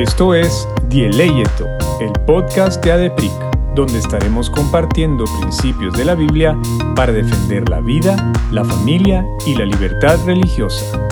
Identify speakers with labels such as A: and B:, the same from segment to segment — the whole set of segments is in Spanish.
A: Esto es Dieleyeto, el podcast de ADEPIC, donde estaremos compartiendo principios de la Biblia para defender la vida, la familia y la libertad religiosa.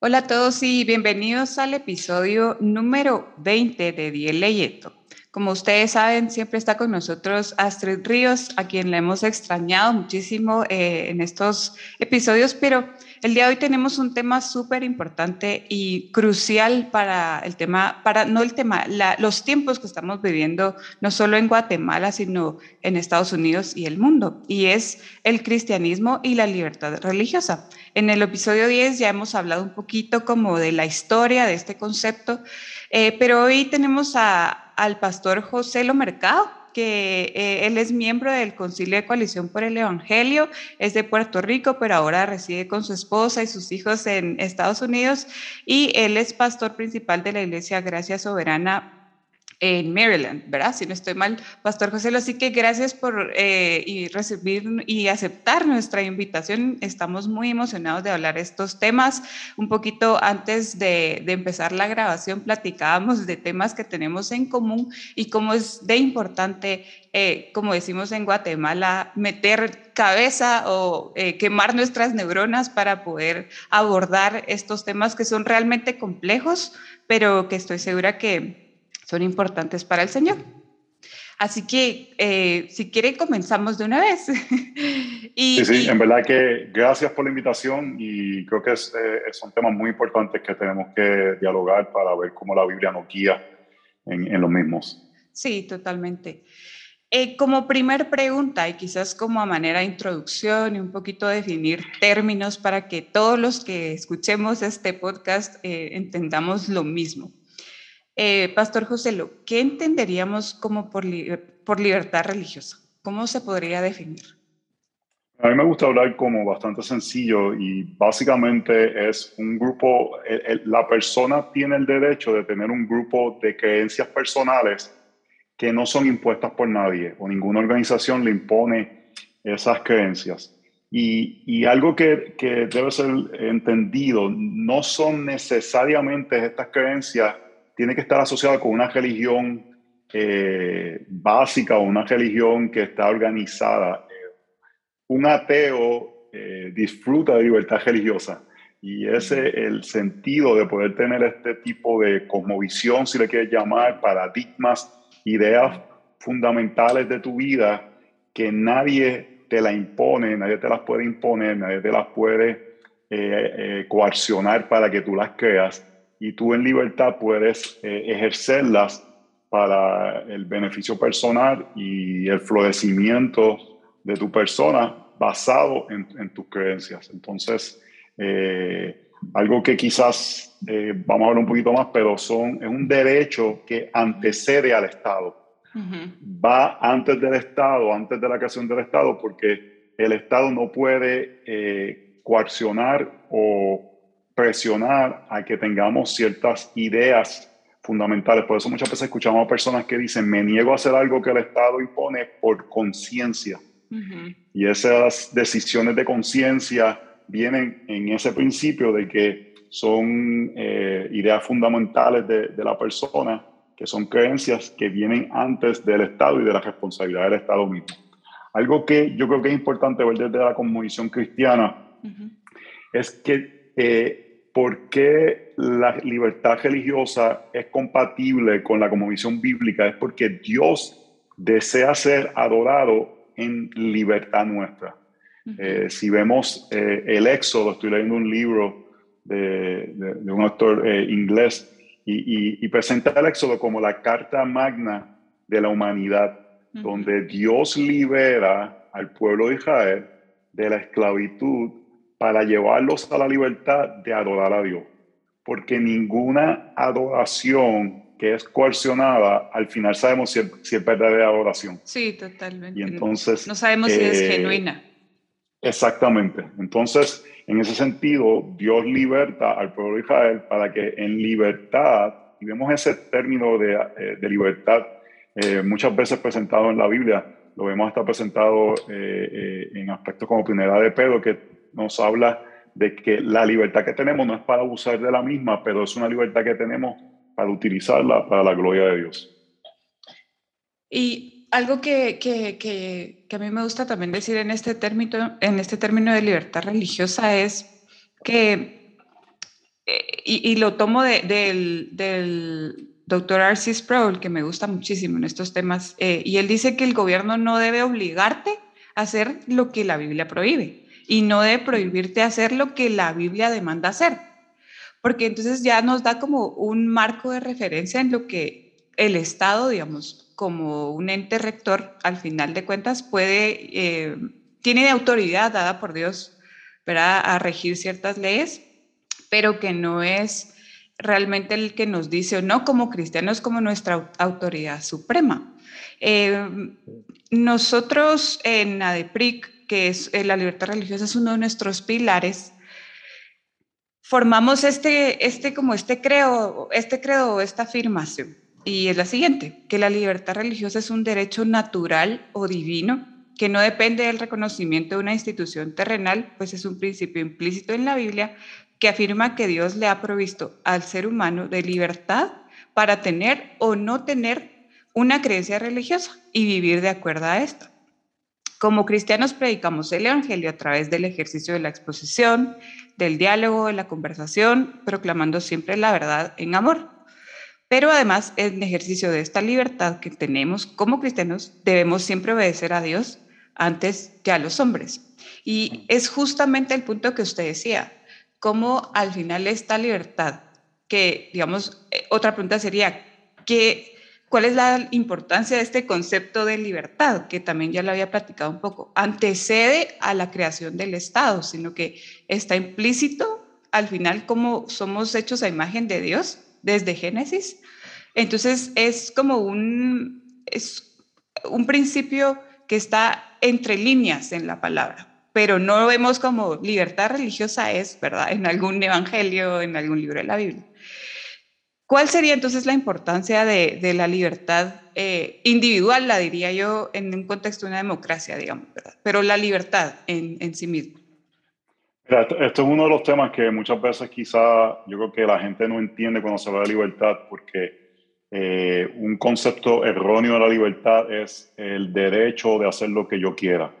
B: Hola a todos y bienvenidos al episodio número 20 de Dieleyeto. Como ustedes saben, siempre está con nosotros Astrid Ríos, a quien le hemos extrañado muchísimo eh, en estos episodios, pero el día de hoy tenemos un tema súper importante y crucial para el tema, para no el tema, los tiempos que estamos viviendo, no solo en Guatemala, sino en Estados Unidos y el mundo, y es el cristianismo y la libertad religiosa. En el episodio 10 ya hemos hablado un poquito como de la historia de este concepto, eh, pero hoy tenemos a al pastor José Lo Mercado, que eh, él es miembro del Concilio de Coalición por el Evangelio, es de Puerto Rico, pero ahora reside con su esposa y sus hijos en Estados Unidos, y él es pastor principal de la Iglesia Gracia Soberana en Maryland, ¿verdad? Si no estoy mal, Pastor José. Así que gracias por eh, y recibir y aceptar nuestra invitación. Estamos muy emocionados de hablar estos temas. Un poquito antes de, empezar la grabación platicábamos de temas que tenemos en común y cómo es de importante, eh, como decimos en Guatemala, meter cabeza o eh, quemar nuestras neuronas para poder abordar estos temas que son realmente complejos, pero que estoy segura que son importantes para el Señor. Así que, eh, si quiere, comenzamos de una vez.
C: y, sí, sí, en verdad que gracias por la invitación y creo que es, eh, son temas muy importantes que tenemos que dialogar para ver cómo la Biblia nos guía en, en los mismos.
B: Sí, totalmente. Eh, como primer pregunta y quizás como a manera de introducción y un poquito definir términos para que todos los que escuchemos este podcast entendamos lo mismo. Eh, Pastor José, ¿qué entenderíamos como por, por libertad religiosa? ¿Cómo se podría definir?
C: A mí me gusta hablar como bastante sencillo y básicamente es un grupo, la persona tiene el derecho de tener un grupo de creencias personales que no son impuestas por nadie o ninguna organización le impone esas creencias. Y, y algo que, que, debe ser entendido, no son necesariamente estas creencias tiene que estar asociada con una religión eh, básica o una religión que está organizada. un ateo eh, disfruta de libertad religiosa y ese es el sentido de poder tener este tipo de cosmovisión, si le quieres llamar, paradigmas, ideas fundamentales de tu vida que nadie te la impone, nadie te las puede imponer, nadie te las puede eh, coaccionar para que tú las creas y tú en libertad puedes eh, ejercerlas para el beneficio personal y el florecimiento de tu persona basado en, tus creencias. Entonces, eh, algo que quizás eh, vamos a hablar un poquito más, pero son, es un derecho que antecede al Estado. Va antes del Estado, antes de la creación del Estado, porque el Estado no puede coaccionar o presionar a que tengamos ciertas ideas fundamentales. Por eso muchas veces escuchamos a personas que dicen, me niego a hacer algo que el Estado impone por conciencia. Y esas decisiones de conciencia vienen en ese principio de que son eh, ideas fundamentales de, de, la persona, que son creencias que vienen antes del Estado y de la responsabilidad del Estado mismo. Algo que yo creo que es importante ver desde la conmovisión cristiana es que eh, ¿por qué la libertad religiosa es compatible con la conmovisión bíblica? Es porque Dios desea ser adorado en libertad nuestra. Eh, si vemos eh, el Éxodo, estoy leyendo un libro de, un autor eh, inglés y, presenta el Éxodo como la carta magna de la humanidad, donde Dios libera al pueblo de Israel de la esclavitud para llevarlos a la libertad de adorar a Dios. Porque ninguna adoración que es coercionada, al final sabemos si es, verdadera adoración.
B: Sí, totalmente.
C: Y entonces...
B: No sabemos si es eh, genuina.
C: Exactamente. Entonces, en ese sentido, Dios liberta al pueblo de Israel para que en libertad, y vemos ese término de, eh, libertad eh, muchas veces presentado en la Biblia, lo vemos hasta presentado en aspectos como Primera de Pedro, que nos habla de que la libertad que tenemos no es para abusar de la misma, pero es una libertad que tenemos para utilizarla para la gloria de Dios.
B: Y algo que, que, que, a mí me gusta también decir en este, término, en este término de libertad religiosa es que, eh, y, lo tomo de, del, del doctor R.C. Sproul, que me gusta muchísimo en estos temas, eh, y él dice que el gobierno no debe obligarte a hacer lo que la Biblia prohíbe y no debe prohibirte hacer lo que la Biblia demanda hacer, porque entonces ya nos da como un marco de referencia en lo que el Estado, digamos, como un ente rector, al final de cuentas, puede, eh, tiene de autoridad dada por Dios, ¿verdad?, a regir ciertas leyes, pero que no es realmente el que nos dice o no como cristianos como nuestra autoridad suprema. Eh, nosotros en ADEPRIC, que es eh, la libertad religiosa, es uno de nuestros pilares, formamos este, este como este creo, este credo, esta afirmación, y es la siguiente, que la libertad religiosa es un derecho natural o divino que no depende del reconocimiento de una institución terrenal, pues es un principio implícito en la Biblia que afirma que Dios le ha provisto al ser humano de libertad para tener o no tener una creencia religiosa y vivir de acuerdo a esta. Como cristianos predicamos el Evangelio a través del ejercicio de la exposición, del diálogo, de la conversación, proclamando siempre la verdad en amor. Pero además, en ejercicio de esta libertad que tenemos como cristianos, debemos siempre obedecer a Dios antes que a los hombres. Y es justamente el punto que usted decía, cómo al final esta libertad, que digamos, eh, otra pregunta sería, ¿qué, ¿cuál es la importancia de este concepto de libertad? Que también ya lo había platicado un poco. Antecede a la creación del Estado, sino que está implícito al final como somos hechos a imagen de Dios desde Génesis. Entonces es como un, es un principio que está entre líneas en la palabra pero no vemos como libertad religiosa es, ¿verdad? En algún evangelio, en algún libro de la Biblia. ¿Cuál sería entonces la importancia de, de la libertad eh, individual, la diría yo, en un contexto de una democracia, digamos, ¿verdad? Pero la libertad en, en sí misma.
C: Esto es uno de los temas que muchas veces quizá yo creo que la gente no entiende cuando se habla de libertad, porque eh, un concepto erróneo de la libertad es el derecho de hacer lo que yo quiera.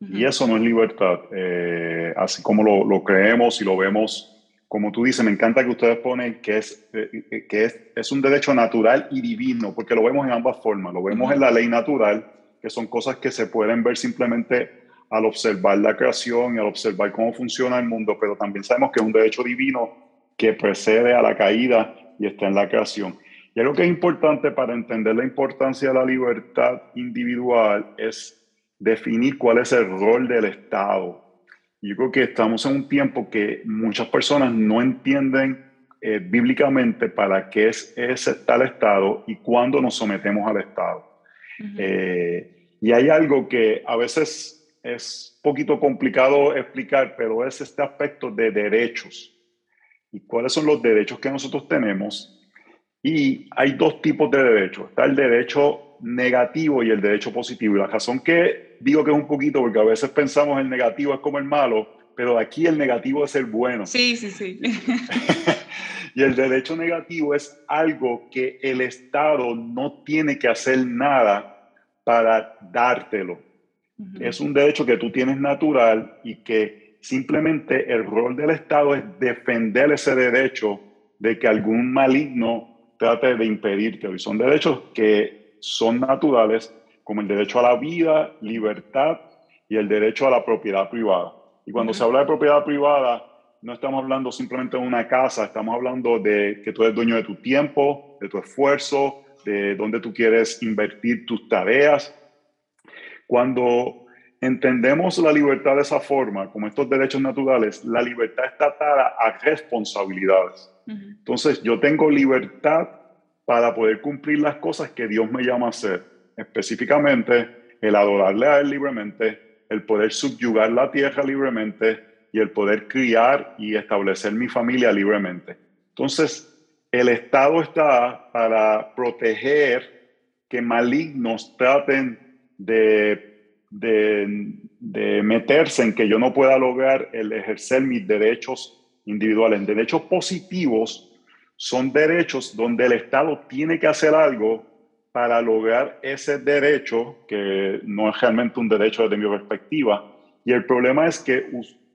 C: Y eso no es libertad, eh, así como lo, lo, creemos y lo vemos. Como tú dices, me encanta que ustedes ponen que es, eh, que es, es, un derecho natural y divino, porque lo vemos en ambas formas. Lo vemos en la ley natural, que son cosas que se pueden ver simplemente al observar la creación y al observar cómo funciona el mundo, pero también sabemos que es un derecho divino que precede a la caída y está en la creación. Y algo que es importante para entender la importancia de la libertad individual es definir cuál es el rol del Estado. Yo creo que estamos en un tiempo que muchas personas no entienden eh, bíblicamente para qué es ese tal Estado y cuándo nos sometemos al Estado. eh, y hay algo que a veces es poquito complicado explicar, pero es este aspecto de derechos. ¿Y cuáles son los derechos que nosotros tenemos? Y hay dos tipos de derechos. Está el derecho negativo y el derecho positivo. Y la razón que digo que es un poquito, porque a veces pensamos el negativo es como el malo, pero aquí el negativo es el bueno.
B: Sí, sí, sí.
C: y el derecho negativo es algo que el Estado no tiene que hacer nada para dártelo. Uh -huh. Es un derecho que tú tienes natural y que simplemente el rol del Estado es defender ese derecho de que algún maligno trate de impedírtelo. Y son derechos que son naturales como el derecho a la vida, libertad y el derecho a la propiedad privada. Y cuando uh -huh. se habla de propiedad privada, no estamos hablando simplemente de una casa, estamos hablando de que tú eres dueño de tu tiempo, de tu esfuerzo, de dónde tú quieres invertir tus tareas. Cuando entendemos la libertad de esa forma, como estos derechos naturales, la libertad está atada a responsabilidades. Uh -huh. Entonces, yo tengo libertad para poder cumplir las cosas que Dios me llama a hacer específicamente el adorarle a Él libremente, el poder subyugar la tierra libremente y el poder criar y establecer mi familia libremente. Entonces, el Estado está para proteger que malignos traten de, de, de meterse en que yo no pueda lograr el ejercer mis derechos individuales. Derechos positivos son derechos donde el Estado tiene que hacer algo para lograr ese derecho, que no es realmente un derecho desde mi perspectiva. Y el problema es que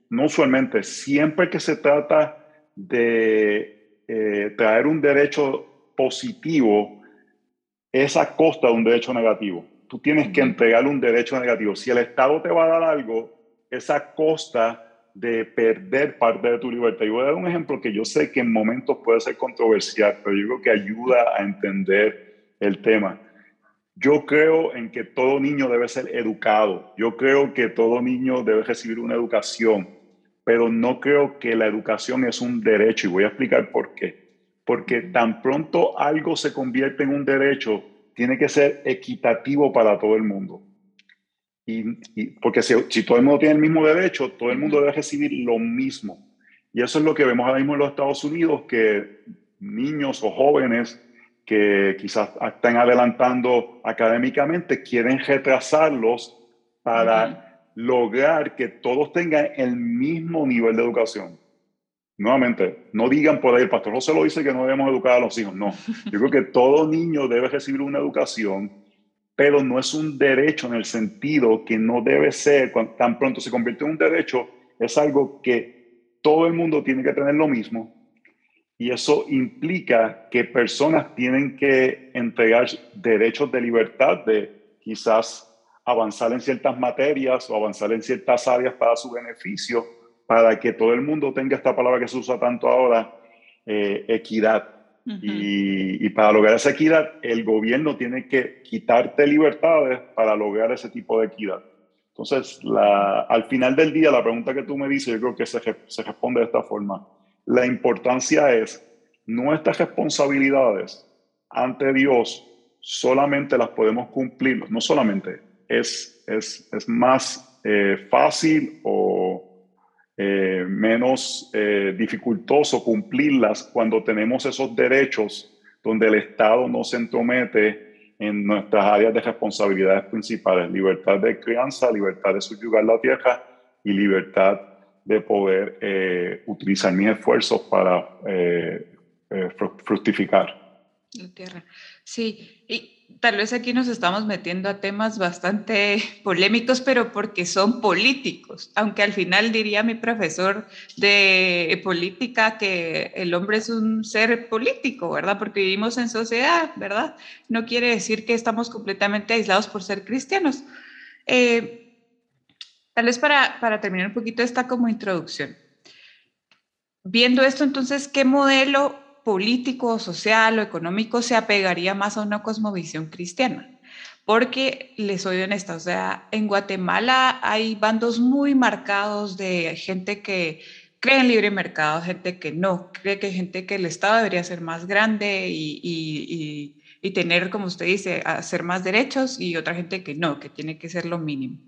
C: no usualmente, siempre que se trata de eh, traer un derecho positivo, es a costa de un derecho negativo. Tú tienes que entregarle un derecho negativo. Si el Estado te va a dar algo, es a costa de perder parte de tu libertad. Y voy a dar un ejemplo que yo sé que en momentos puede ser controversial, pero yo creo que ayuda a entender el tema. Yo creo en que todo niño debe ser educado. Yo creo que todo niño debe recibir una educación, pero no creo que la educación es un derecho y voy a explicar por qué. Porque tan pronto algo se convierte en un derecho, tiene que ser equitativo para todo el mundo. Y, porque si, si, todo el mundo tiene el mismo derecho, todo el mundo debe recibir lo mismo. Y eso es lo que vemos ahora mismo en los Estados Unidos, que niños o jóvenes que quizás están adelantando académicamente quieren retrasarlos para lograr que todos tengan el mismo nivel de educación. Nuevamente, no digan por ahí, el pastor José lo dice que no debemos educar a los hijos. No, yo creo que todo niño debe recibir una educación pero no es un derecho en el sentido que no debe ser, cuando tan pronto se convierte en un derecho, es algo que todo el mundo tiene que tener lo mismo. Y eso implica que personas tienen que entregar derechos de libertad, de quizás avanzar en ciertas materias o avanzar en ciertas áreas para su beneficio, para que todo el mundo tenga esta palabra que se usa tanto ahora, eh, equidad y, para lograr esa equidad, el gobierno tiene que quitarte libertades para lograr ese tipo de equidad. Entonces, la, al final del día, la pregunta que tú me dices, yo creo que se, se responde de esta forma. La importancia es, nuestras responsabilidades ante Dios solamente las podemos cumplir, no solamente, es, es, es más eh, fácil o eh, menos eh, dificultoso cumplirlas cuando tenemos esos derechos donde el Estado no se entromete en nuestras áreas de responsabilidades principales, libertad de crianza, libertad de subyugar la tierra y libertad de poder eh, utilizar mis esfuerzos para fructificar.
B: La tierra. Sí, y tal vez aquí nos estamos metiendo a temas bastante polémicos, pero porque son políticos, aunque al final diría mi profesor de política que el hombre es un ser político, ¿verdad? Porque vivimos en sociedad, ¿verdad? No quiere decir que estamos completamente aislados por ser cristianos. Eh, tal vez para, para terminar un poquito esta como introducción. Viendo esto, entonces, ¿qué modelo político, social o económico se apegaría más a una cosmovisión cristiana. Porque les soy honesta, o sea, en Guatemala hay bandos muy marcados de gente que cree en libre mercado, gente que no, cree que gente que el Estado debería ser más grande y, tener, como usted dice, hacer más derechos y otra gente que no, que tiene que ser lo mínimo.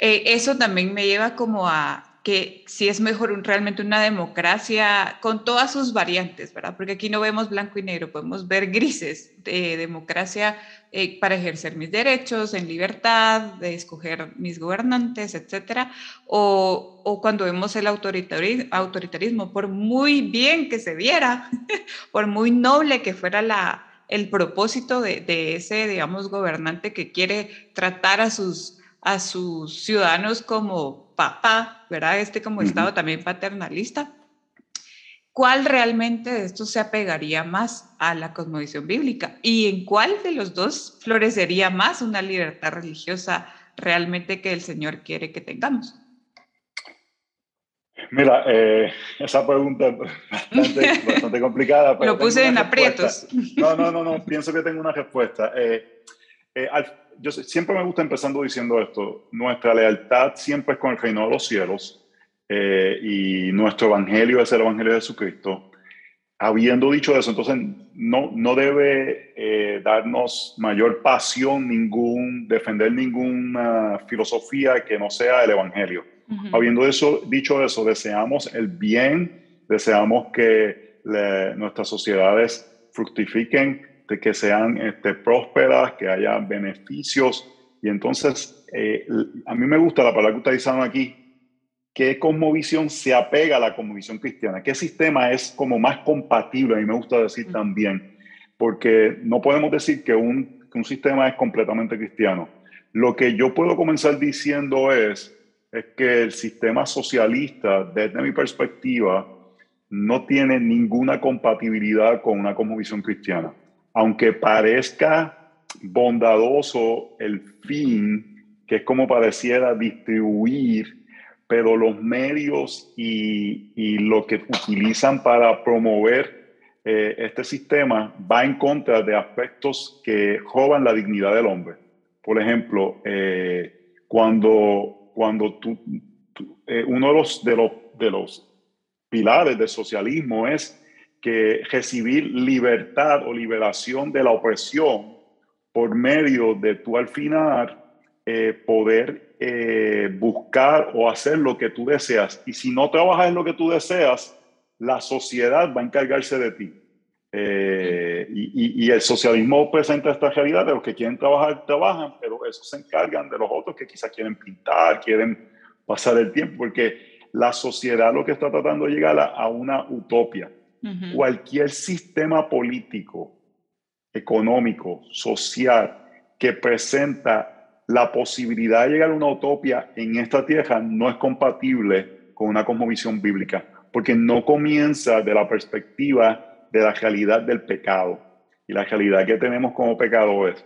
B: Eh, eso también me lleva como a, que si es mejor realmente una democracia con todas sus variantes, ¿verdad? Porque aquí no vemos blanco y negro, podemos ver grises de democracia eh, para ejercer mis derechos en libertad, de escoger mis gobernantes, etcétera, o, o cuando vemos el autoritarismo, autoritarismo, por muy bien que se viera, por muy noble que fuera la, el propósito de, de ese, digamos, gobernante que quiere tratar a sus a sus ciudadanos como papá, ¿verdad? Este como Estado también paternalista. ¿Cuál realmente de estos se apegaría más a la cosmovisión bíblica? ¿Y en cuál de los dos florecería más una libertad religiosa realmente que el Señor quiere que tengamos?
C: Mira, eh, esa pregunta es bastante, complicada.
B: Lo puse en aprietos.
C: No, no, no, no, pienso que tengo una respuesta. Eh, eh, yo siempre me gusta empezando diciendo esto, nuestra lealtad siempre es con el reino de los cielos eh, y nuestro evangelio es el evangelio de Jesucristo. Habiendo dicho eso, entonces no, no debe eh, darnos mayor pasión ningún, defender ninguna filosofía que no sea el evangelio. Habiendo eso, dicho eso, deseamos el bien, deseamos que nuestras sociedades fructifiquen de que sean este, prósperas, que haya beneficios Y entonces, eh, a mí me gusta la palabra que utilizan aquí, ¿qué cosmovisión se apega a la cosmovisión cristiana? ¿Qué sistema es como más compatible? A mí me gusta decir también, porque no podemos decir que un, que un sistema es completamente cristiano. Lo que yo puedo comenzar diciendo es, es que el sistema socialista, desde mi perspectiva, no tiene ninguna compatibilidad con una cosmovisión cristiana. Aunque parezca bondadoso el fin, que es como pareciera distribuir, pero los medios y, lo que utilizan para promover eh, este sistema va en contra de aspectos que roban la dignidad del hombre. Por ejemplo, eh, cuando, cuando eh, uno de los, de, los, de los pilares del socialismo es que recibir libertad o liberación de la opresión por medio de tú al final eh, poder buscar o hacer lo que tú deseas. Y si no trabajas en lo que tú deseas, la sociedad va a encargarse de ti. Eh, y, el socialismo presenta esta realidad de los que quieren trabajar, trabajan, pero esos se encargan de los otros que quizás quieren pintar, quieren pasar el tiempo, porque la sociedad lo que está tratando de llegar a, una utopia. Cualquier sistema político, económico, social, que presenta la posibilidad de llegar a una utopia en esta tierra no es compatible con una cosmovisión bíblica, porque no comienza de la perspectiva de la realidad del pecado y la realidad que tenemos como pecadores.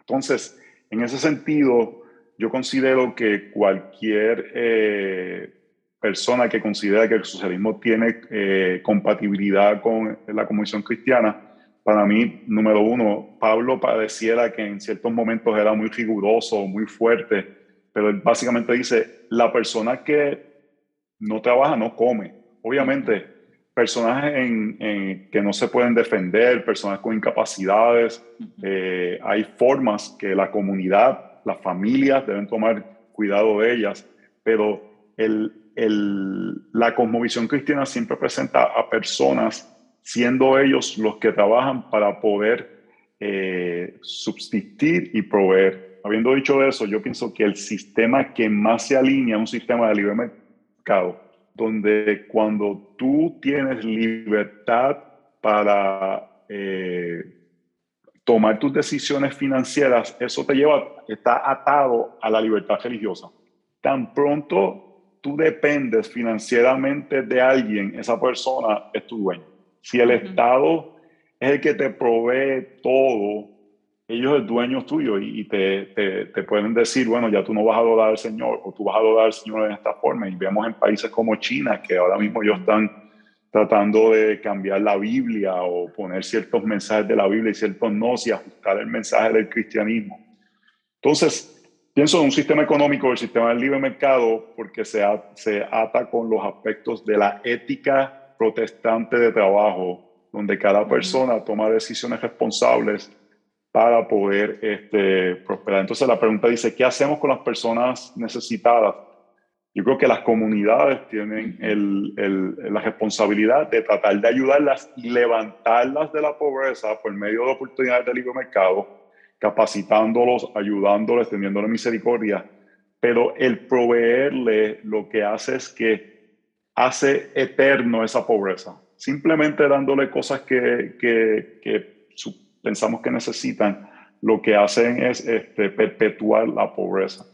C: Entonces, en ese sentido, yo considero que cualquier eh, persona que considera que el socialismo tiene eh, compatibilidad con la Comisión Cristiana, para mí, número uno, Pablo pareciera que en ciertos momentos era muy riguroso, muy fuerte, pero él básicamente dice, la persona que no trabaja no come. Obviamente, personas en, que no se pueden defender, personas con incapacidades. Eh, hay formas que la comunidad, las familias deben tomar cuidado de ellas, pero el, el, la cosmovisión cristiana siempre presenta a personas siendo ellos los que trabajan para poder eh, subsistir y proveer. Habiendo dicho eso, yo pienso que el sistema que más se alinea a un sistema de libre mercado donde cuando tú tienes libertad para eh, tomar tus decisiones financieras, eso te lleva, está atado a la libertad religiosa. Tan pronto tú dependes financieramente de alguien, esa persona es tu dueño. Si el Estado es el que te provee todo, ellos es dueño tuyo y, te, te, pueden decir, bueno, ya tú no vas a adorar al Señor o tú vas a adorar al Señor en esta forma. Y vemos en países como China que ahora mismo ellos están tratando de cambiar la Biblia o poner ciertos mensajes de la Biblia y ciertos no y ajustar el mensaje del cristianismo. Entonces, pienso en un sistema económico, el sistema del libre mercado, porque se, se ata con los aspectos de la ética protestante de trabajo, donde cada persona toma decisiones responsables para poder este, prosperar. Entonces la pregunta dice, ¿qué hacemos con las personas necesitadas? Yo creo que las comunidades tienen el, el, la responsabilidad de tratar de ayudarlas y levantarlas de la pobreza por medio de oportunidades de libre mercado, capacitándolos, ayudándoles, teniéndole misericordia. Pero el proveerle lo que hace es que hace eterno esa pobreza, simplemente dándole cosas que, que, que pensamos que necesitan, lo que hacen es este, perpetuar la pobreza.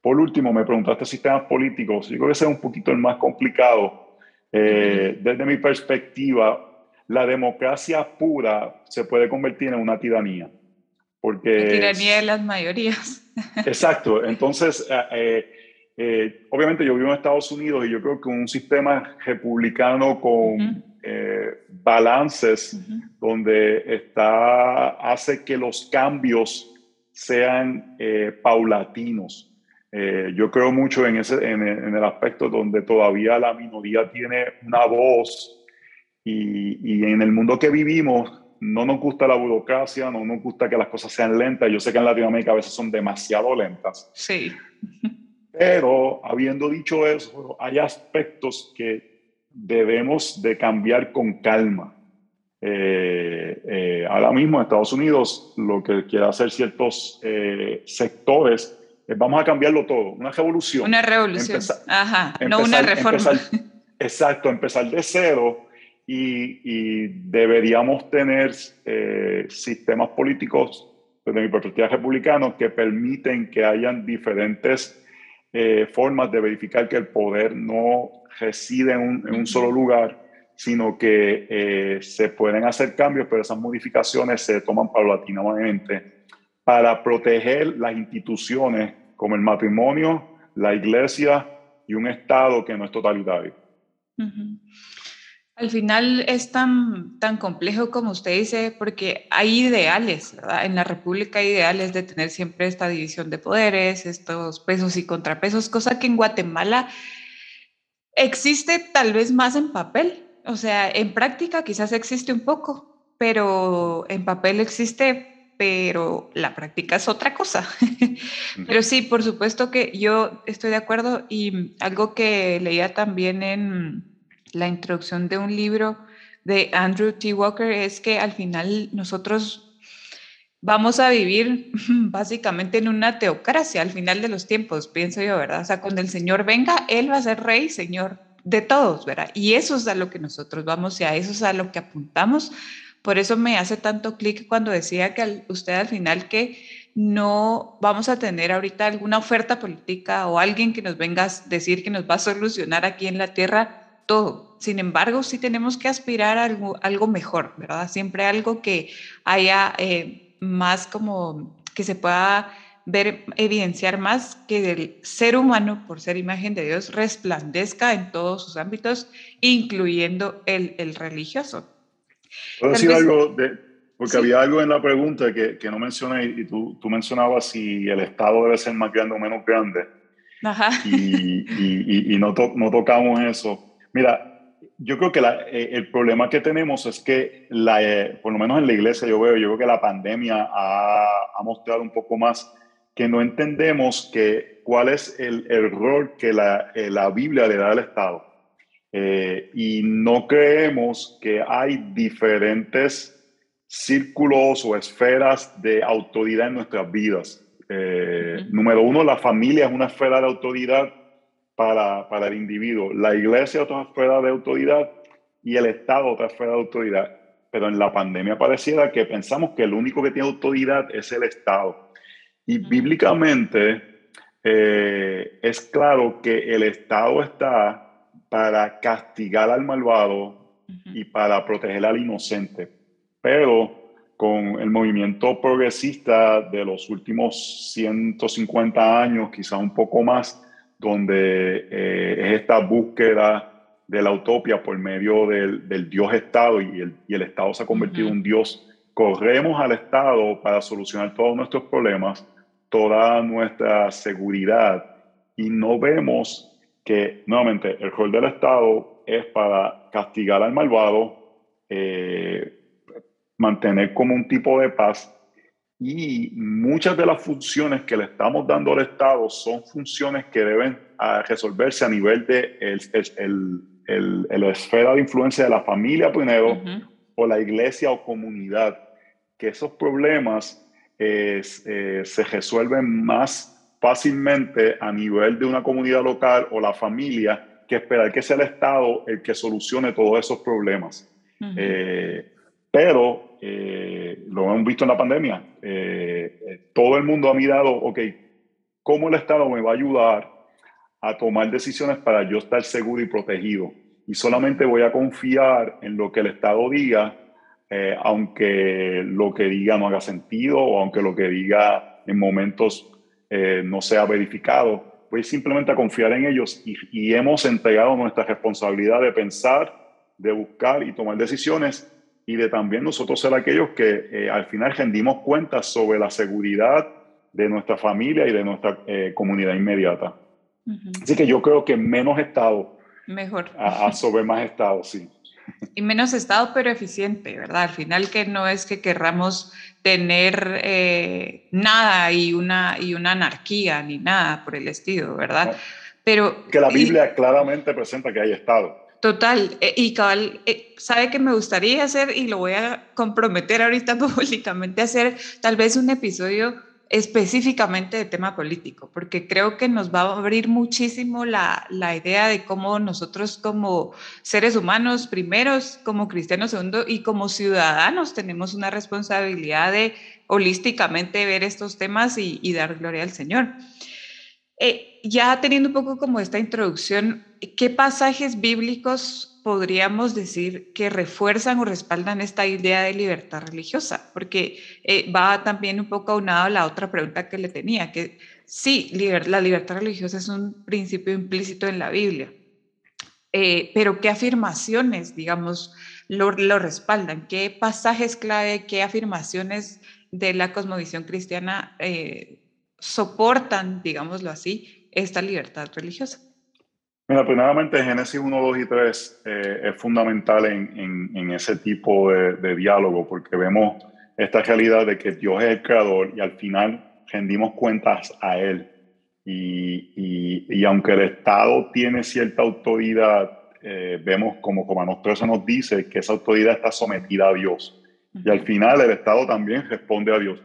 C: Por último, me preguntaste sistemas políticos. Yo creo que ese es un poquito el más complicado. Eh, desde mi perspectiva, la democracia pura se puede convertir en una tiranía. Porque
B: la tiranía de las mayorías.
C: Exacto. Entonces, eh, eh, obviamente yo vivo en Estados Unidos y yo creo que un sistema republicano con eh, balances donde está, hace que los cambios sean eh, paulatinos. Eh, yo creo mucho en, ese, en, el aspecto donde todavía la minoría tiene una voz y, y, en el mundo que vivimos no nos gusta la burocracia, no nos gusta que las cosas sean lentas. Yo sé que en Latinoamérica a veces son demasiado lentas.
B: Sí.
C: Pero habiendo dicho eso, hay aspectos que debemos de cambiar con calma. Eh, eh, ahora mismo Estados Unidos lo que quiere hacer ciertos eh, sectores es vamos a cambiarlo todo, una revolución.
B: Una revolución, ajá, no una reforma.
C: exacto, empezar de cero y, y deberíamos tener sistemas políticos desde mi perspectiva republicanos que permiten que hayan diferentes formas de verificar que el poder no reside en un, en un solo lugar sino que eh, se pueden hacer cambios, pero esas modificaciones se toman paulatinamente para proteger las instituciones como el matrimonio, la iglesia y un Estado que no es totalitario.
B: Al final es tan, tan complejo como usted dice, porque hay ideales, ¿verdad? En la República hay ideales de tener siempre esta división de poderes, estos pesos y contrapesos, cosa que en Guatemala existe tal vez más en papel, o sea, en práctica quizás existe un poco, pero en papel existe, pero la práctica es otra cosa. pero sí, por supuesto que yo estoy de acuerdo y algo que leía también en la introducción de un libro de Andrew T. Walker es que al final nosotros vamos a vivir básicamente en una teocracia al final de los tiempos, pienso yo, ¿verdad? O sea, cuando el Señor venga, Él va a ser rey, Señor de todos, ¿verdad? Y eso es a lo que nosotros vamos y a eso es a lo que apuntamos. Por eso me hace tanto clic cuando decía que usted al final que no vamos a tener ahorita alguna oferta política o alguien que nos venga a decir que nos va a solucionar aquí en la tierra todo. Sin embargo, sí tenemos que aspirar a algo, algo mejor, ¿verdad? Siempre algo que haya eh, más como que se pueda ver, evidenciar más que el ser humano, por ser imagen de Dios, resplandezca en todos sus ámbitos, incluyendo el, el religioso.
C: ¿Puedo decir algo? De, porque había algo en la pregunta que, que no mencioné y tú, tú, mencionabas si el Estado debe ser más grande o menos grande. Ajá. Y, y, y no, no, tocamos eso. Mira, yo creo que la, eh, el problema que tenemos es que, la, eh, por lo menos en la iglesia yo veo, yo creo que la pandemia ha, ha mostrado un poco más que no entendemos que, cuál es el error que la, eh, la Biblia le da al Estado. Y no creemos que hay diferentes círculos o esferas de autoridad en nuestras vidas. Número uno, la familia es una esfera de autoridad para, para el individuo, la iglesia otra esfera de autoridad y el Estado otra esfera de autoridad. Pero en la pandemia pareciera que pensamos que el único que tiene autoridad es el Estado. Y bíblicamente eh, es claro que el Estado está para castigar al malvado y para proteger al inocente. Pero con el movimiento progresista de los últimos 150 años, quizá un poco más, donde eh, es esta búsqueda de la utopía por medio del, del Dios Estado y el, y el, Estado se ha convertido en un Dios. Corremos al Estado para solucionar todos nuestros problemas toda nuestra seguridad y no vemos que, nuevamente, el rol del Estado es para castigar al malvado, eh, mantener como un tipo de paz y muchas de las funciones que le estamos dando al Estado son funciones que deben ah, resolverse a nivel de el, el, el, la esfera de influencia de la familia primero o la iglesia o comunidad, que esos problemas eh, se resuelven más fácilmente a nivel de una comunidad local o la familia que esperar que sea el Estado el que solucione todos esos problemas. Eh, pero eh, lo hemos visto en la pandemia. todo el mundo ha mirado, ok, ¿cómo el Estado me va a ayudar a tomar decisiones para yo estar seguro y protegido? Y solamente voy a confiar en lo que el Estado diga eh, aunque lo que diga no haga sentido o aunque lo que diga en momentos eh, no sea verificado, pues simplemente a confiar en ellos y, hemos entregado nuestra responsabilidad de pensar, de buscar y tomar decisiones y de también nosotros ser aquellos que eh, al final rendimos cuentas sobre la seguridad de nuestra familia y de nuestra comunidad inmediata. Así que yo creo que menos Estado.
B: Mejor.
C: a sobre más Estado, sí.
B: Y menos Estado, pero eficiente, ¿verdad? Al final que no es que querramos tener eh, nada y una, y una anarquía ni nada por el estilo, ¿verdad?
C: pero, que la Biblia claramente presenta que hay Estado.
B: Total, eh, y cabal, eh, sabe que me gustaría hacer y lo voy a comprometer ahorita públicamente, hacer tal vez un episodio específicamente de tema político, porque creo que nos va a abrir muchísimo la, la, idea de cómo nosotros como seres humanos primeros, como cristianos segundo y como ciudadanos tenemos una responsabilidad de holísticamente ver estos temas y dar gloria al Señor. Eh, ya teniendo un poco como esta introducción, ¿qué pasajes bíblicos podríamos decir que refuerzan o respaldan esta idea de libertad religiosa? Porque eh, va también un poco aunado a la otra pregunta que le tenía, que sí, la libertad religiosa es un principio implícito en la Biblia, eh, pero ¿qué afirmaciones, digamos, lo, lo respaldan? ¿Qué pasajes clave, qué afirmaciones de la cosmovisión cristiana soportan, digámoslo así, esta libertad religiosa?
C: Mira, primeramente Génesis 1, 2 y 3 eh, es fundamental en, en, ese tipo de, diálogo porque vemos esta realidad de que Dios es el creador y al final rendimos cuentas a Él. Y, y, y aunque el Estado tiene cierta autoridad, eh, vemos como Romanos 13 nos dice que esa autoridad está sometida a Dios. Y al final el Estado también responde a Dios.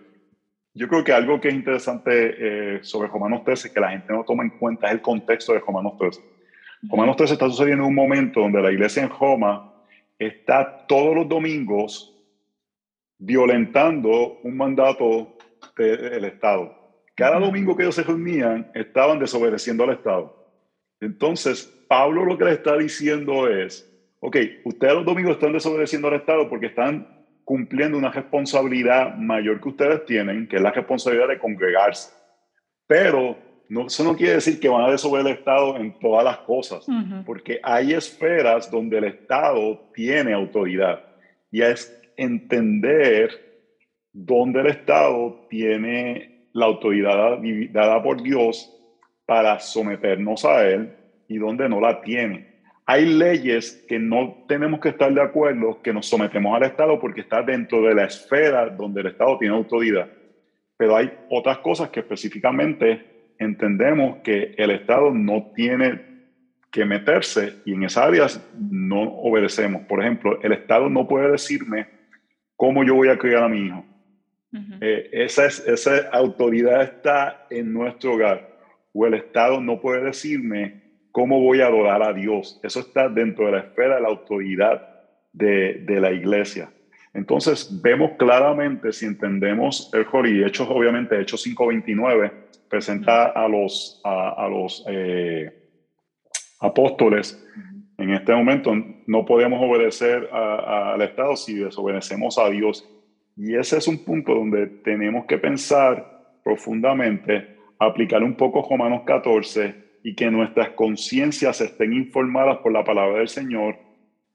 C: Yo creo que algo que es interesante eh, sobre Romanos 13 que la gente no toma en cuenta es el contexto de Romanos 13. Romanos 13 está sucediendo en un momento donde la iglesia en Roma está todos los domingos violentando un mandato del Estado. Cada domingo que ellos se reunían estaban desobedeciendo al Estado. Entonces, Pablo lo que le está diciendo es, ok, ustedes los domingos están desobedeciendo al Estado porque están cumpliendo una responsabilidad mayor que ustedes tienen, que es la responsabilidad de congregarse. Pero no, eso no quiere decir que van a desobedecer el Estado en todas las cosas, porque hay esferas donde el Estado tiene autoridad y es entender dónde el Estado tiene la autoridad dada por Dios para someternos a Él y dónde no la tiene hay leyes que no tenemos que estar de acuerdo, que nos sometemos al Estado porque está dentro de la esfera donde el Estado tiene autoridad. Pero hay otras cosas que específicamente entendemos que el Estado no tiene que meterse y en esas áreas no obedecemos. Por ejemplo, el Estado no puede decirme cómo yo voy a criar a mi hijo. Eh, esa, es, esa autoridad está en nuestro hogar. O el Estado no puede decirme ¿Cómo voy a adorar a Dios? Eso está dentro de la esfera de la autoridad de, la iglesia. Entonces, vemos claramente, si entendemos el Jori, Hechos, obviamente, Hechos 5.29, presenta a los, a, los eh, apóstoles. En este momento no podemos obedecer al Estado si desobedecemos a Dios. Y ese es un punto donde tenemos que pensar profundamente, aplicar un poco Romanos 14 y que nuestras conciencias estén informadas por la palabra del Señor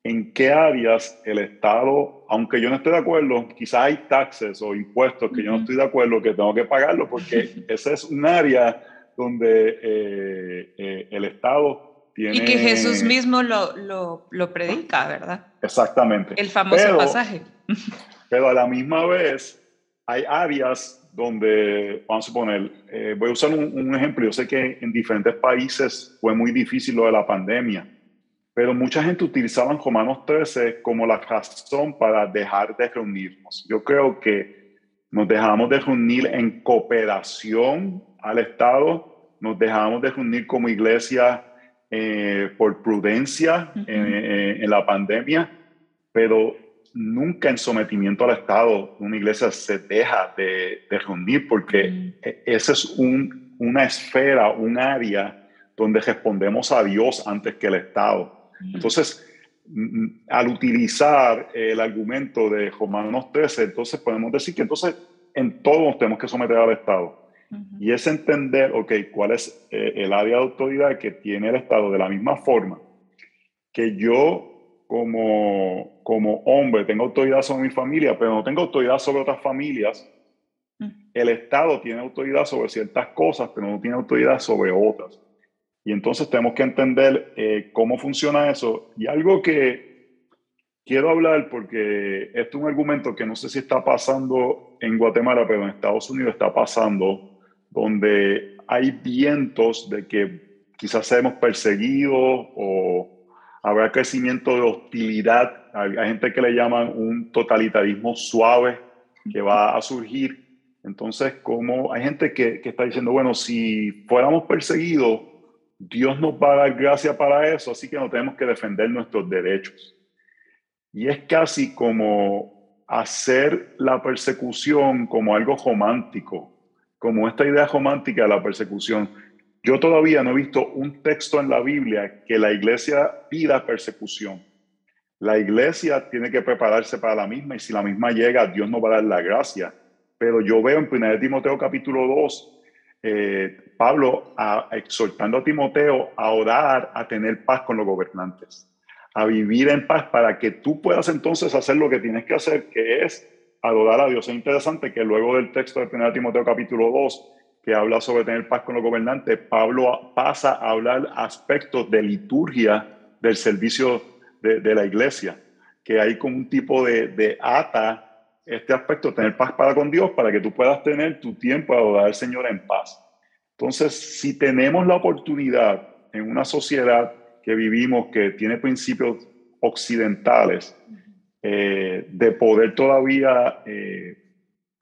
C: en qué áreas el Estado, aunque yo no esté de acuerdo, quizás hay taxes o impuestos que yo no estoy de acuerdo, que tengo que pagarlo, porque ese es un área donde eh, eh, el Estado tiene...
B: Y que Jesús mismo lo, lo, lo predica, ¿verdad?
C: Exactamente.
B: El famoso pasaje.
C: Pero a la misma vez hay áreas donde, vamos a poner, eh, voy a usar un, ejemplo, yo sé que en diferentes países fue muy difícil lo de la pandemia, pero mucha gente utilizaba Romanos 13 como la razón para dejar de reunirnos. Yo creo que nos dejamos de reunir en cooperación al Estado, nos dejamos de reunir como iglesia eh, por prudencia en, en la pandemia, pero nunca en sometimiento al Estado una iglesia se deja de, reunir porque e, esa es una esfera, un área donde respondemos a Dios antes que el Estado. Entonces, al utilizar el argumento de Romanos 13, entonces podemos decir que entonces en todo nos tenemos que someter al Estado. Y es entender, ok, cuál es eh, el área de autoridad que tiene el Estado de la misma forma que yo como, como hombre tengo autoridad sobre mi familia, pero no tengo autoridad sobre otras familias, mm. el Estado tiene autoridad sobre ciertas cosas, pero no tiene autoridad sobre otras. Y entonces tenemos que entender eh, cómo funciona eso. Y algo que quiero hablar, porque este es un argumento que no sé si está pasando en Guatemala, pero en Estados Unidos está pasando, donde hay vientos de que quizás seamos perseguidos o habrá crecimiento de hostilidad, hay, gente que le llaman un totalitarismo suave que va a surgir. Entonces, como hay gente que, que está diciendo, bueno, si fuéramos perseguidos, Dios nos va a dar gracia para eso, así que no tenemos que defender nuestros derechos. Y es casi como hacer la persecución como algo romántico, como esta idea romántica de la persecución. Yo todavía no he visto un texto en la Biblia que la iglesia pida persecución. La iglesia tiene que prepararse para la misma y si la misma llega, Dios nos va a dar la gracia. Pero yo veo en 1 Timoteo capítulo 2, eh, Pablo exhortando a Timoteo a orar, a tener paz con los gobernantes, a vivir en paz para que tú puedas entonces hacer lo que tienes que hacer, que es adorar a Dios. Es interesante que luego del texto de 1 Timoteo capítulo 2, que habla sobre tener paz con los gobernantes, Pablo pasa a hablar aspectos de liturgia del servicio de, la iglesia, que hay como un tipo de, de ata este aspecto, tener paz para con Dios, para que tú puedas tener tu tiempo a adorar al Señor en paz. Entonces, si tenemos la oportunidad en una sociedad que vivimos, que tiene principios occidentales, eh, de poder todavía eh,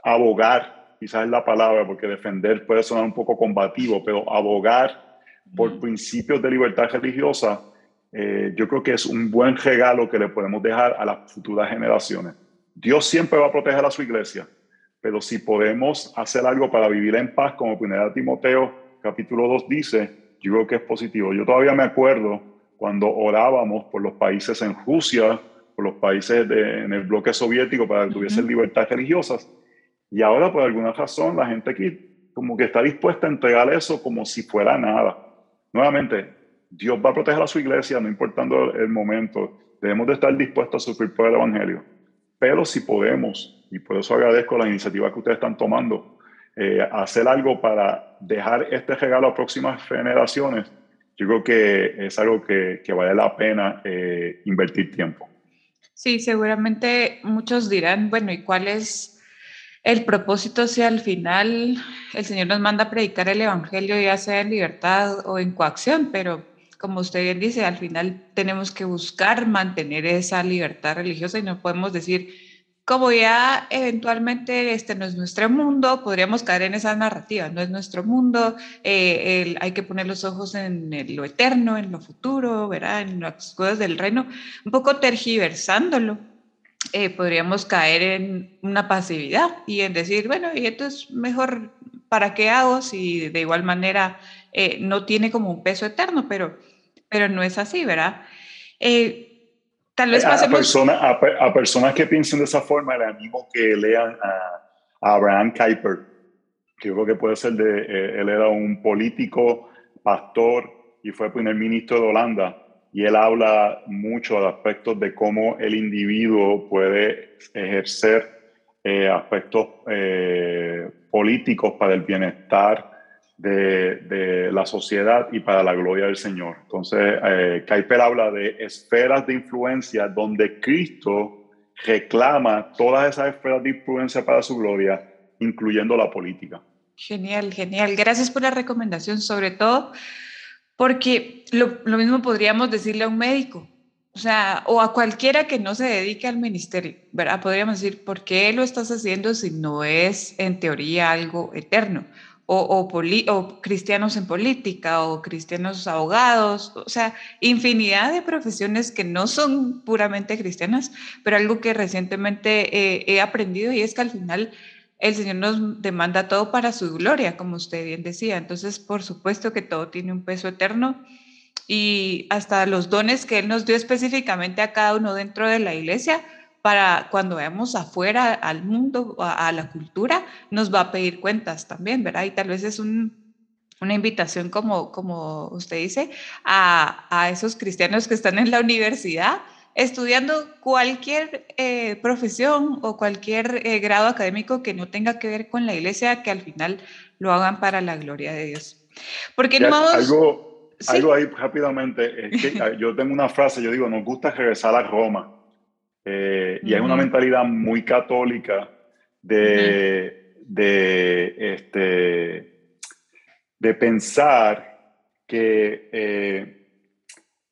C: abogar quizás es la palabra, porque defender puede sonar un poco combativo, pero abogar por principios de libertad religiosa, eh, yo creo que es un buen regalo que le podemos dejar a las futuras generaciones. Dios siempre va a proteger a su iglesia, pero si podemos hacer algo para vivir en paz, como 1 Timoteo capítulo 2 dice, yo creo que es positivo. Yo todavía me acuerdo cuando orábamos por los países en Rusia, por los países en el bloque soviético para que tuviesen libertades religiosas, y ahora, por alguna razón, la gente aquí como que está dispuesta a entregar eso como si fuera nada. Nuevamente, Dios va a proteger a su iglesia, no importando el momento. Debemos de estar dispuestos a sufrir por el Evangelio. Pero si podemos, y por eso agradezco la iniciativa que ustedes están tomando, eh, hacer algo para dejar este regalo a próximas generaciones, yo creo que es algo que, que vale la pena eh, invertir tiempo.
B: Sí, seguramente muchos dirán, bueno, ¿y cuál es el propósito si al final el Señor nos manda a predicar el Evangelio, ya sea en libertad o en coacción, pero como usted bien dice, al final tenemos que buscar mantener esa libertad religiosa y no podemos decir, como ya eventualmente este no es nuestro mundo, podríamos caer en esa narrativa, no es nuestro mundo, eh, hay que poner los ojos en lo eterno, en lo futuro, ¿verdad? en las cosas del reino, un poco tergiversándolo eh, podríamos caer en una pasividad y en decir, bueno, y esto es mejor, ¿para qué hago si de igual manera eh, no tiene como un peso eterno? Pero, pero no es así, ¿verdad? Eh,
C: tal vez pasemos... A, a, personas que piensen de esa forma, le animo que lean a, Abraham Kuyper, que yo creo que puede ser de, él era un político, pastor y fue primer ministro de Holanda y él habla mucho de aspectos de cómo el individuo puede ejercer eh, aspectos eh, políticos para el bienestar de, la sociedad y para la gloria del Señor. Entonces, eh, habla de esferas de influencia donde Cristo reclama todas esas esferas de influencia para su gloria, incluyendo la política.
B: Genial, genial. Gracias por la recomendación, sobre todo porque lo, mismo podríamos decirle a un médico, o sea, o a cualquiera que no se dedique al ministerio, ¿verdad? Podríamos decir, ¿por qué lo estás haciendo si no es en teoría algo eterno? O, o, cristianos en política, o cristianos abogados, o sea, infinidad de profesiones que no son puramente cristianas, pero algo que recientemente he aprendido y es que al final el Señor nos demanda todo para su gloria, como usted bien decía. Entonces, por supuesto que todo tiene un peso eterno y hasta los dones que Él nos dio específicamente a cada uno dentro de la iglesia, para cuando veamos afuera al mundo, a, la cultura, nos va a pedir cuentas también, ¿verdad? Y tal vez es una invitación, como, como usted dice, a, a esos cristianos que están en la universidad estudiando cualquier eh, profesión o cualquier eh, grado académico que no tenga que ver con la iglesia, que al final lo hagan para la gloria de Dios. Porque no
C: Algo, algo ahí rápidamente, yo tengo una frase, yo digo, nos gusta regresar a Roma. Eh, y hay una mentalidad muy católica de, de, este, de pensar que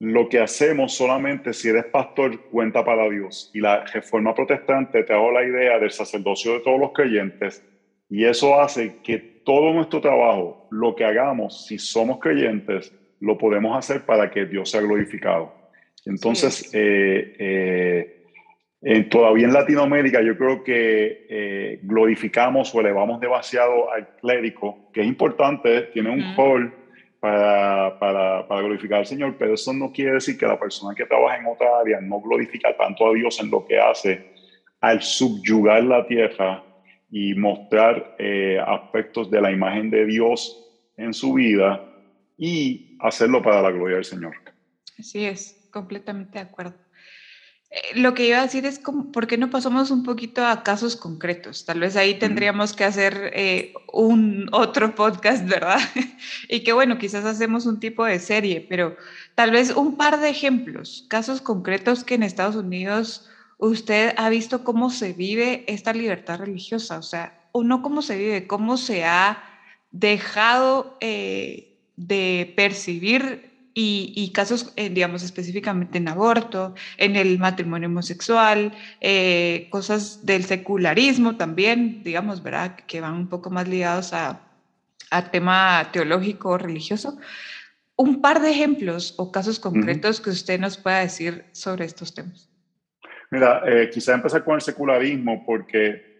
C: lo que hacemos solamente si eres pastor cuenta para Dios. Y la reforma protestante te hago la idea del sacerdocio de todos los creyentes y eso hace que todo nuestro trabajo, lo que hagamos, si somos creyentes, lo podemos hacer para que Dios sea glorificado. Entonces, eh, eh, todavía en Latinoamérica yo creo que eh, glorificamos o elevamos demasiado al clérigo, que es importante, tiene un rol para, para, para, glorificar al Señor, pero eso no quiere decir que la persona que trabaja en otra área no glorifica tanto a Dios en lo que hace al subyugar la tierra y mostrar aspectos de la imagen de Dios en su vida y hacerlo para la gloria del Señor.
B: Así es completamente de acuerdo. Eh, lo que iba a decir es, ¿por qué no pasamos un poquito a casos concretos? Tal vez ahí tendríamos que hacer eh, un otro podcast, ¿verdad? y que bueno, quizás hacemos un tipo de serie, pero tal vez un par de ejemplos, casos concretos que en Estados Unidos usted ha visto cómo se vive esta libertad religiosa, o sea, o no cómo se vive, cómo se ha dejado eh, de percibir y, casos, eh, digamos, específicamente en aborto, en el matrimonio homosexual, eh, cosas del secularismo también, digamos, ¿verdad? Que van un poco más ligados a, a tema teológico religioso. Un par de ejemplos o casos concretos que usted nos pueda decir sobre estos temas.
C: Mira, eh, quizá empezar con el secularismo porque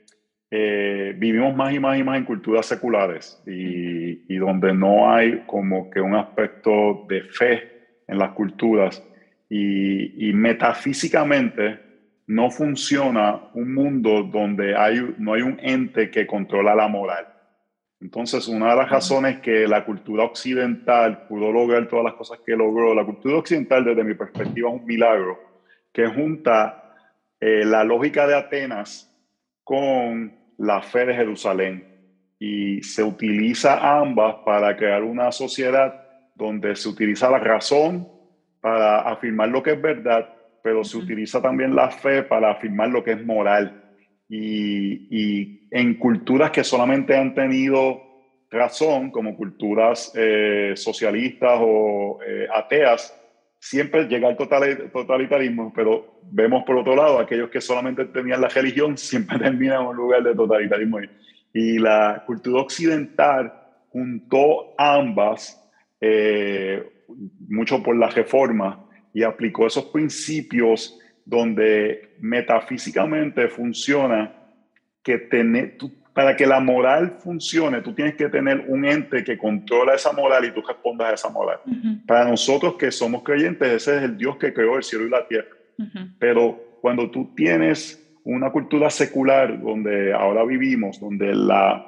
C: eh, vivimos más y más y más en culturas seculares y, y, donde no hay como que un aspecto de fe en las culturas y, y metafísicamente no funciona un mundo donde hay, no hay un ente que controla la moral. Entonces, una de las razones que la cultura occidental pudo lograr todas las cosas que logró, la cultura occidental desde mi perspectiva es un milagro, que junta eh, la lógica de Atenas con la fe de Jerusalén y se utiliza ambas para crear una sociedad donde se utiliza la razón para afirmar lo que es verdad, pero se utiliza también la fe para afirmar lo que es moral. Y, en culturas que solamente han tenido razón, como culturas eh, socialistas o eh, ateas, siempre llega el totalitarismo, pero vemos por otro lado aquellos que solamente tenían la religión siempre terminan en un lugar de totalitarismo. Y la cultura occidental juntó ambas, eh, mucho por la reforma, y aplicó esos principios donde metafísicamente funciona que tener, para que la moral funcione, tú tienes que tener un ente que controla esa moral y tú respondas a esa moral. Para nosotros que somos creyentes, ese es el Dios que creó el cielo y la tierra. Pero cuando tú tienes una cultura secular donde ahora vivimos, donde la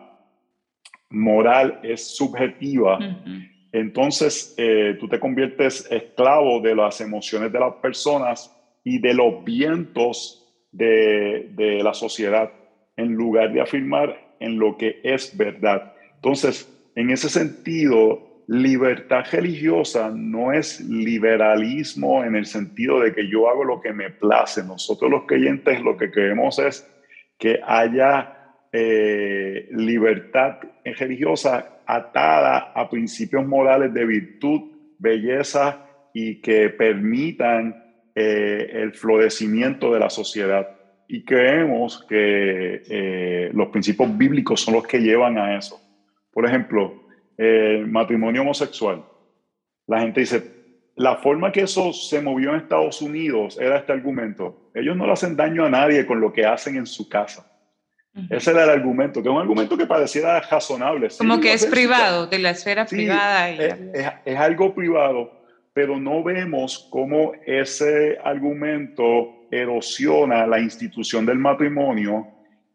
C: moral es subjetiva, entonces eh, tú te conviertes esclavo de las emociones de las personas y de los vientos de, de la sociedad en lugar de afirmar en lo que es verdad. Entonces, en ese sentido, libertad religiosa no es liberalismo en el sentido de que yo hago lo que me place. Nosotros los creyentes lo que queremos es que haya eh, libertad religiosa atada a principios morales de virtud, belleza y que permitan eh, el florecimiento de la sociedad y creemos que eh, los principios bíblicos son los que llevan a eso. Por ejemplo, el matrimonio homosexual. La gente dice, la forma que eso se movió en Estados Unidos era este argumento. Ellos no le hacen daño a nadie con lo que hacen en su casa. Ese era el argumento, que es un argumento que pareciera razonable.
B: Como que es privado, de la esfera privada.
C: es, es, algo privado, pero no vemos cómo ese argumento erosiona la institución del matrimonio,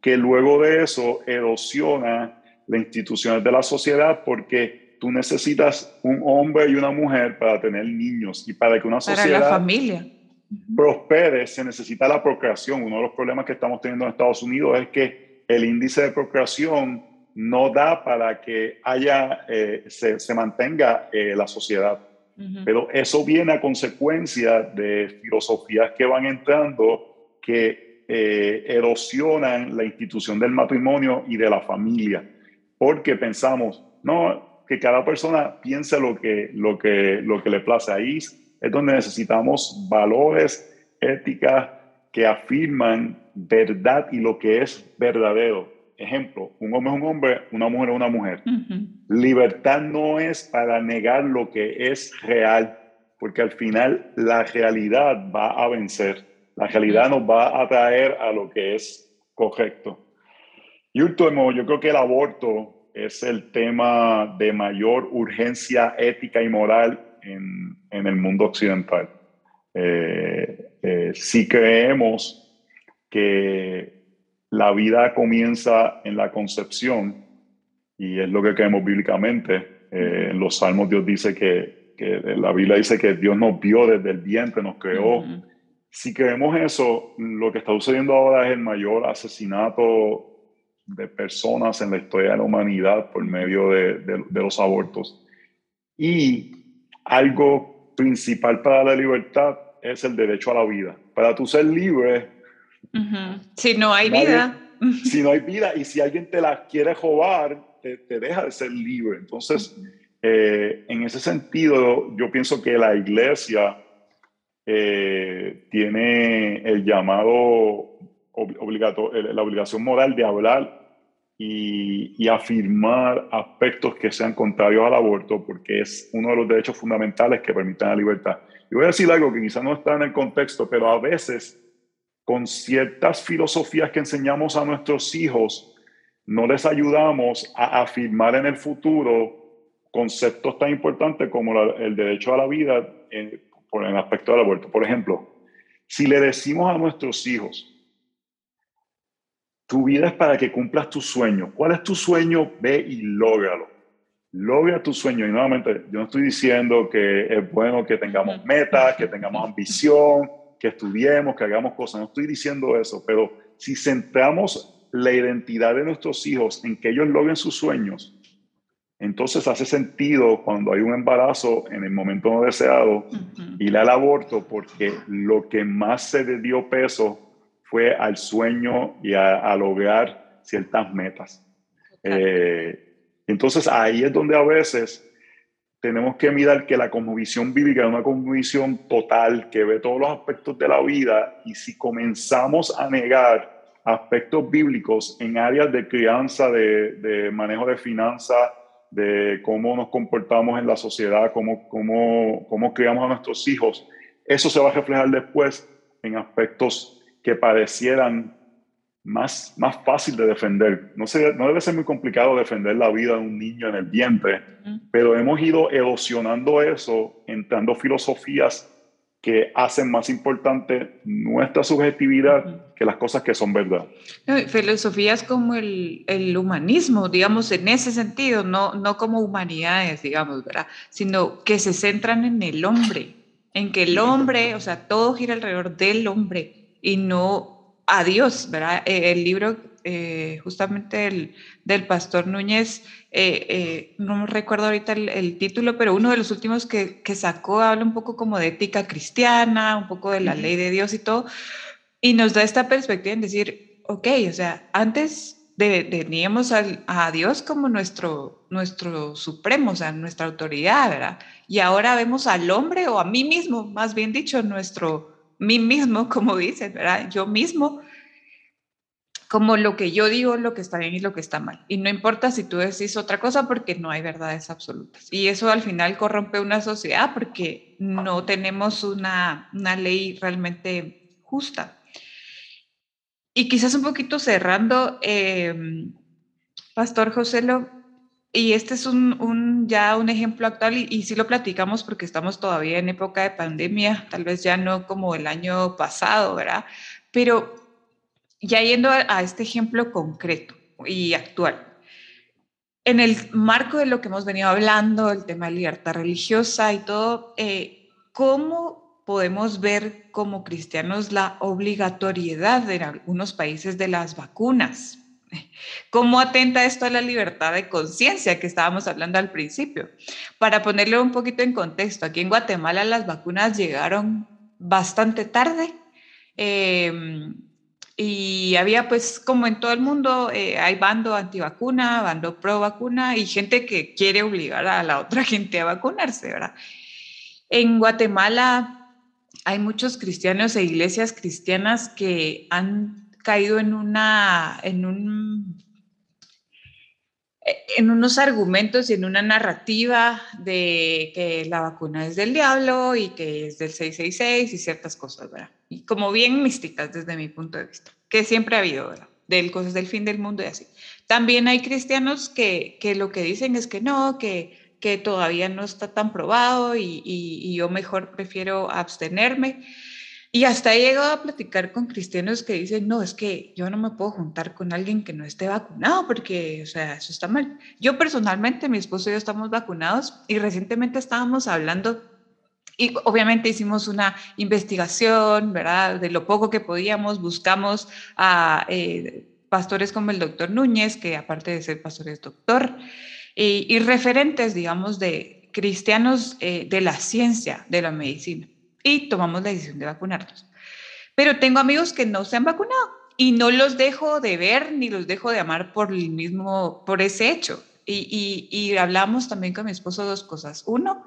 C: que luego de eso erosiona las instituciones de la sociedad porque tú necesitas un hombre y una mujer para tener niños y para que una sociedad
B: la familia.
C: prospere se necesita la procreación. Uno de los problemas que estamos teniendo en Estados Unidos es que el índice de procreación no da para que haya, eh, se, se, mantenga eh, la sociedad. Pero eso viene a consecuencia de filosofías que van entrando que eh, erosionan la institución del matrimonio y de la familia, porque pensamos, no, que cada persona piense lo que, lo que, lo que le place. Ahí es donde necesitamos valores, éticas que afirman verdad y lo que es verdadero. Ejemplo, un hombre es un hombre, una mujer es una mujer. Libertad no es para negar lo que es real, porque al final la realidad va a vencer. La realidad nos va a traer a lo que es correcto. Y último, yo creo que el aborto es el tema de mayor urgencia ética y moral en, en el mundo occidental. Eh, eh, si creemos que la vida comienza en la concepción, y es lo que creemos bíblicamente, eh, en los salmos Dios dice que, que, la Biblia dice que Dios nos vio desde el vientre, nos creó. Si creemos eso, lo que está sucediendo ahora es el mayor asesinato de personas en la historia de la humanidad por medio de, de, de los abortos. Y algo principal para la libertad es el derecho a la vida. Para tú ser libre...
B: Si no hay vida.
C: Si no hay vida y si alguien te la quiere robar, te, te deja de ser libre. Entonces, eh, en ese sentido, yo pienso que la iglesia eh, tiene el llamado obligatorio, la obligación moral de hablar y, y, afirmar aspectos que sean contrarios al aborto, porque es uno de los derechos fundamentales que permiten la libertad. Y voy a decir algo que quizá no está en el contexto, pero a veces con ciertas filosofías que enseñamos a nuestros hijos, no les ayudamos a afirmar en el futuro conceptos tan importantes como el derecho a la vida en, por el aspecto del aborto. Por ejemplo, si le decimos a nuestros hijos, tu vida es para que cumplas tu sueño. ¿Cuál es tu sueño? Ve y lógralo logra tu sueño. Y nuevamente, yo no estoy diciendo que es bueno que tengamos metas, que tengamos ambición, que estudiemos, que hagamos cosas. No estoy diciendo eso, pero si centramos la identidad de nuestros hijos en que ellos logren sus sueños, entonces hace sentido cuando hay un embarazo en el momento no deseado y al aborto, porque lo que más se le dio peso fue al sueño y a, lograr ciertas metas. Eh, entonces ahí es donde a veces tenemos que mirar que la cosmovisión bíblica es una cosmovisión total que ve todos los aspectos de la vida y si comenzamos a negar aspectos bíblicos en áreas de crianza, de, manejo de finanzas, de cómo nos comportamos en la sociedad, cómo, cómo, cómo criamos a nuestros hijos, eso se va a reflejar después en aspectos que parecieran más, más fácil de defender. No, sé, no debe ser muy complicado defender la vida de un niño en el vientre, pero hemos ido erosionando eso, entrando filosofías que hacen más importante nuestra subjetividad que las cosas que son verdad.
B: filosofías como el, el, humanismo, digamos, en ese sentido, no, no como humanidades, digamos, ¿verdad? Sino que se centran en el hombre, en que el hombre, o sea, todo gira alrededor del hombre y no a Dios, ¿verdad? Eh, el libro eh, justamente el, del pastor Núñez, eh, no recuerdo ahorita el, título, pero uno de los últimos que, que, sacó habla un poco como de ética cristiana, un poco de la ley de Dios y todo, y nos da esta perspectiva en decir, ok, o sea, antes teníamos a Dios como nuestro, nuestro supremo, o sea, nuestra autoridad, ¿verdad? Y ahora vemos al hombre, o a mí mismo, más bien dicho, nuestro mí mismo, como dices, ¿verdad? Yo mismo, como lo que yo digo, lo que está bien y lo que está mal. Y no importa si tú decís otra cosa porque no hay verdades absolutas. Y eso al final corrompe una sociedad porque no tenemos una, una ley realmente justa. Y quizás un poquito cerrando, eh, Pastor José, lo, y este es un, ya un ejemplo actual y, y sí lo platicamos porque estamos todavía en época de pandemia, tal vez ya no como el año pasado, ¿verdad? Pero ya yendo a, este ejemplo concreto y actual, en el marco de lo que hemos venido hablando, el tema de libertad religiosa y todo, eh, ¿cómo podemos ver como cristianos la obligatoriedad en algunos países de las vacunas? ¿Cómo atenta esto a la libertad de conciencia que estábamos hablando al principio? Para ponerlo un poquito en contexto, aquí en Guatemala las vacunas llegaron bastante tarde em, y había pues como en todo el mundo eh, hay bando antivacuna, bando pro vacuna y gente que quiere obligar a la otra gente a vacunarse, ¿verdad? En Guatemala hay muchos cristianos e iglesias cristianas que han caído en una, en un en unos argumentos y en una narrativa de que la vacuna es del diablo y que es del 666 y ciertas cosas, ¿verdad? Y como bien místicas desde mi punto de vista, que siempre ha habido, ¿verdad? Del cosas del fin del mundo y así. También hay cristianos que, que lo que dicen es que no, que, que todavía no está tan probado y, y yo mejor prefiero abstenerme. Y hasta he llegado a platicar con cristianos que dicen, no, es que yo no me puedo juntar con alguien que no esté vacunado porque, o sea, eso está mal. Yo personalmente, mi esposo y yo estamos vacunados y recientemente estábamos hablando y obviamente hicimos una investigación, ¿verdad? De lo poco que podíamos, buscamos a eh, pastores como el doctor Núñez, que aparte de ser pastor es doctor, y, referentes, digamos, de cristianos eh, de la ciencia, de la medicina y tomamos la decisión de vacunarnos. Pero tengo amigos que no se han vacunado y no los dejo de ver ni los dejo de amar por el mismo, por ese hecho. Y, y, hablamos también con mi esposo dos cosas. Uno,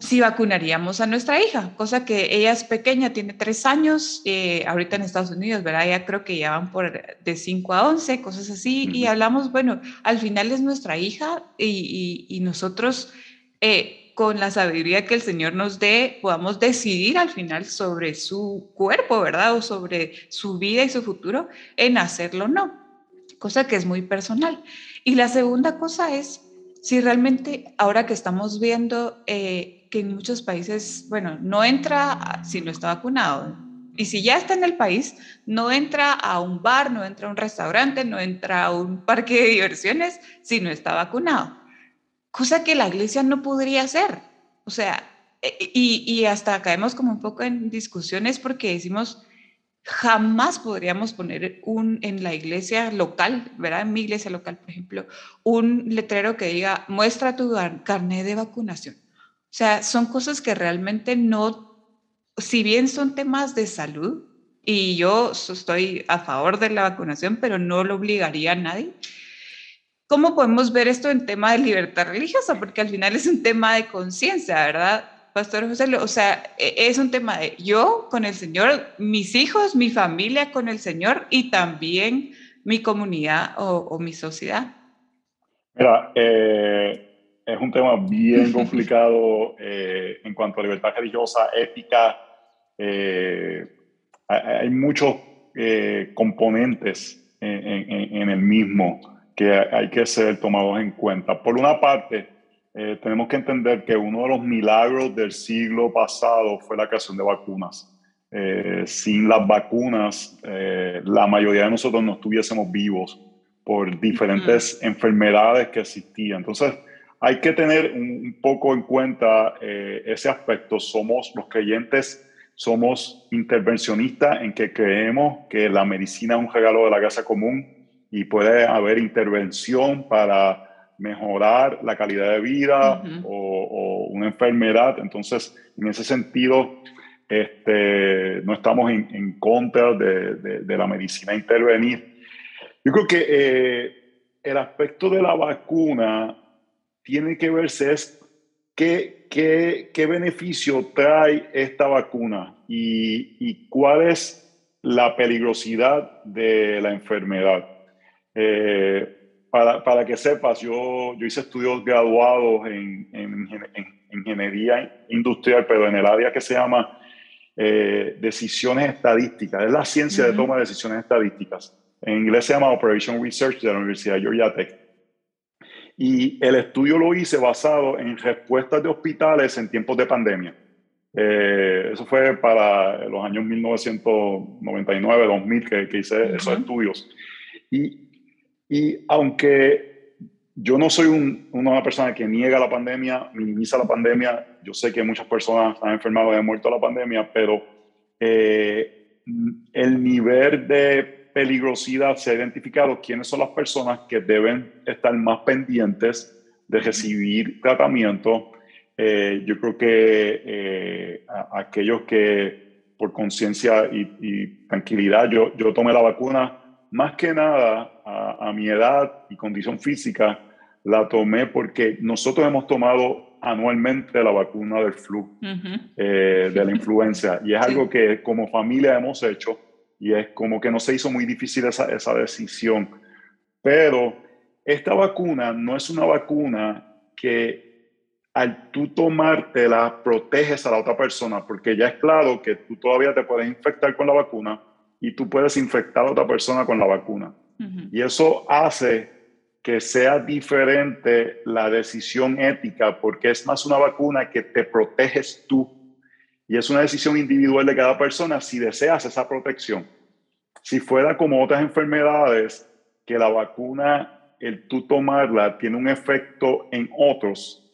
B: si vacunaríamos a nuestra hija, cosa que ella es pequeña, tiene tres años, eh, ahorita en Estados Unidos, ¿verdad? Ya creo que ya van por de 5 a 11, cosas así, y hablamos, bueno, al final es nuestra hija y, y nosotros eh, con la sabiduría que el Señor nos dé, podamos decidir al final sobre su cuerpo, ¿verdad? O sobre su vida y su futuro, en hacerlo o no, cosa que es muy personal. Y la segunda cosa es si realmente ahora que estamos viendo eh, que en muchos países, bueno, no entra si no está vacunado. Y si ya está en el país, no entra a un bar, no entra a un restaurante, no entra a un parque de diversiones si no está vacunado cosa que la iglesia no podría hacer. O sea, e, e, y, hasta caemos como un poco en discusiones porque decimos, jamás podríamos poner un, en la iglesia local, ¿verdad? En mi iglesia local, por ejemplo, un letrero que diga, muestra tu carnet de vacunación. O sea, son cosas que realmente no, si bien son temas de salud, y yo estoy a favor de la vacunación, pero no lo obligaría a nadie, ¿Cómo podemos ver esto en tema de libertad religiosa? Porque al final es un tema de conciencia, ¿verdad? Pastor José, o sea, e, es un tema de yo con el Señor, mis hijos, mi familia con el Señor y también mi comunidad o, mi sociedad.
C: Mira, eh, es un tema bien complicado eh, en cuanto a libertad religiosa, ética. Eh, hay, muchos componentes en el mismo que hay que ser tomados en cuenta. Por una parte, eh, tenemos que entender que uno de los milagros del siglo pasado fue la creación de vacunas. Eh, sin las vacunas, eh, la mayoría de nosotros no estuviésemos vivos por diferentes enfermedades que existían. Entonces, hay que tener un, poco en cuenta ese aspecto. Somos los creyentes, somos intervencionistas en que creemos que la medicina es un regalo de la casa común y puede haber intervención para mejorar la calidad de vida o, una enfermedad. Entonces, en ese sentido, este, no estamos en, contra de, de, la medicina intervenir. Yo creo que eh, el aspecto de la vacuna tiene que verse es qué, qué, qué beneficio trae esta vacuna y, y cuál es la peligrosidad de la enfermedad. Eh, para, para, que sepas, yo, yo hice estudios graduados en, en, ingeniería industrial, pero en el área que se llama eh, decisiones estadísticas. Es la ciencia de toma de decisiones estadísticas. En inglés se llama Operation Research de la Universidad de Georgia Tech. Y el estudio lo hice basado en respuestas de hospitales en tiempos de pandemia. Eh, eso fue para los años 1999, 2000 que, que hice esos estudios. Y y aunque yo no soy una persona que niega la pandemia, minimiza la pandemia, yo sé que muchas personas han enfermado y han muerto la pandemia, pero eh, el nivel de peligrosidad se ha identificado quiénes son las personas que deben estar más pendientes de recibir tratamiento. Eh, yo creo que eh, aquellos que por conciencia y, y, tranquilidad, yo, yo tomé la vacuna más que nada a, mi edad y condición física, la tomé porque nosotros hemos tomado anualmente la vacuna del flu, eh, de la influenza. Y es algo que como familia hemos hecho y es como que no se hizo muy difícil esa, esa decisión. Pero esta vacuna no es una vacuna que al tú tomártela proteges a la otra persona, porque ya es claro que tú todavía te puedes infectar con la vacuna y tú puedes infectar a otra persona con la vacuna. Y eso hace que sea diferente la decisión ética, porque es más una vacuna que te proteges tú. Y es una decisión individual de cada persona si deseas esa protección. Si fuera como otras enfermedades, que la vacuna, el tú tomarla, tiene un efecto en otros,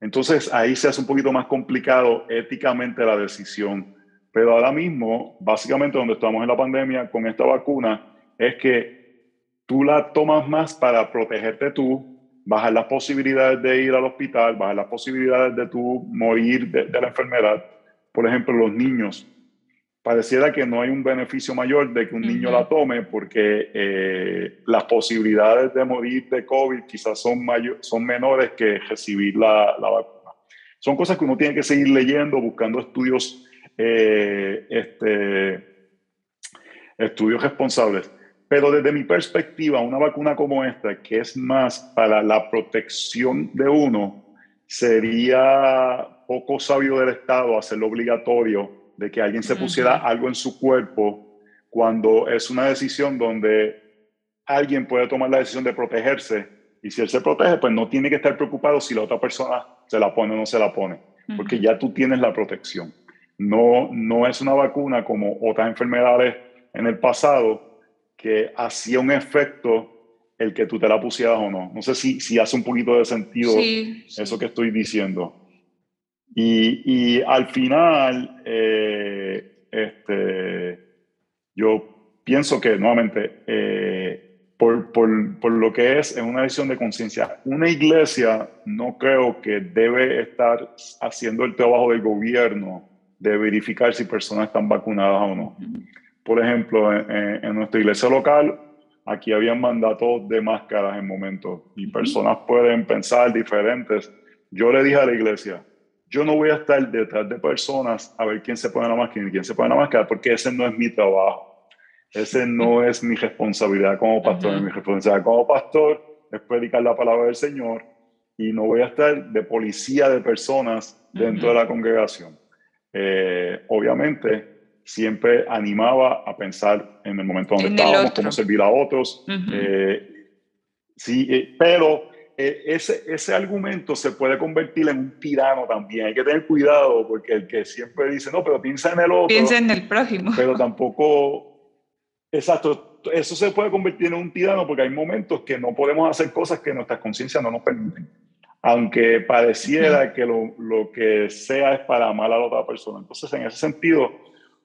C: entonces ahí se hace un poquito más complicado éticamente la decisión. Pero ahora mismo, básicamente donde estamos en la pandemia con esta vacuna, es que tú la tomas más para protegerte tú, bajar las posibilidades de ir al hospital, bajar las posibilidades de tú morir de, de la enfermedad. Por ejemplo, los niños pareciera que no hay un beneficio mayor de que un niño la tome porque eh, las posibilidades de morir de COVID quizás son, mayor, son menores que recibir la, la, vacuna. Son cosas que uno tiene que seguir leyendo, buscando estudios, eh, este, estudios responsables. Pero desde mi perspectiva, una vacuna como esta, que es más para la protección de uno, sería poco sabio del Estado hacerlo obligatorio de que alguien se pusiera algo en su cuerpo cuando es una decisión donde alguien puede tomar la decisión de protegerse y si él se protege, pues no tiene que estar preocupado si la otra persona se la pone o no se la pone, porque ya tú tienes la protección. No, no es una vacuna como otras enfermedades en el pasado que hacía un efecto el que tú te la pusieras o no. No sé si, si hace un poquito de sentido eso que estoy diciendo. Y, al final, eh, este, yo pienso que nuevamente, eh, por, por, por, lo que es, es una decisión de conciencia. Una iglesia no creo que debe estar haciendo el trabajo del gobierno de verificar si personas están vacunadas o no. Por ejemplo, en, en nuestra iglesia local, aquí habían mandatos de máscaras en momentos y personas pueden pensar diferentes. Yo le dije a la iglesia, yo no voy a estar detrás de personas a ver quién se pone la máscara y quién se pone la máscara, porque ese no es mi trabajo. Ese no es mi responsabilidad como pastor. Mi responsabilidad como pastor es predicar la palabra del Señor y no voy a estar de policía de personas dentro de la congregación. Eh, obviamente, siempre animaba a pensar en el momento donde estábamos, cómo servir a otros. Eh, sí, eh, pero ese, ese argumento se puede convertir en un tirano también. Hay que tener cuidado porque el que siempre dice, no, pero piensa en el otro.
B: Piensa en el prójimo.
C: Pero tampoco, exacto, eso se puede convertir en un tirano porque hay momentos que no podemos hacer cosas que nuestra conciencia no nos permiten. Aunque pareciera que lo, lo, que sea es para amar a la otra persona. Entonces, en ese sentido,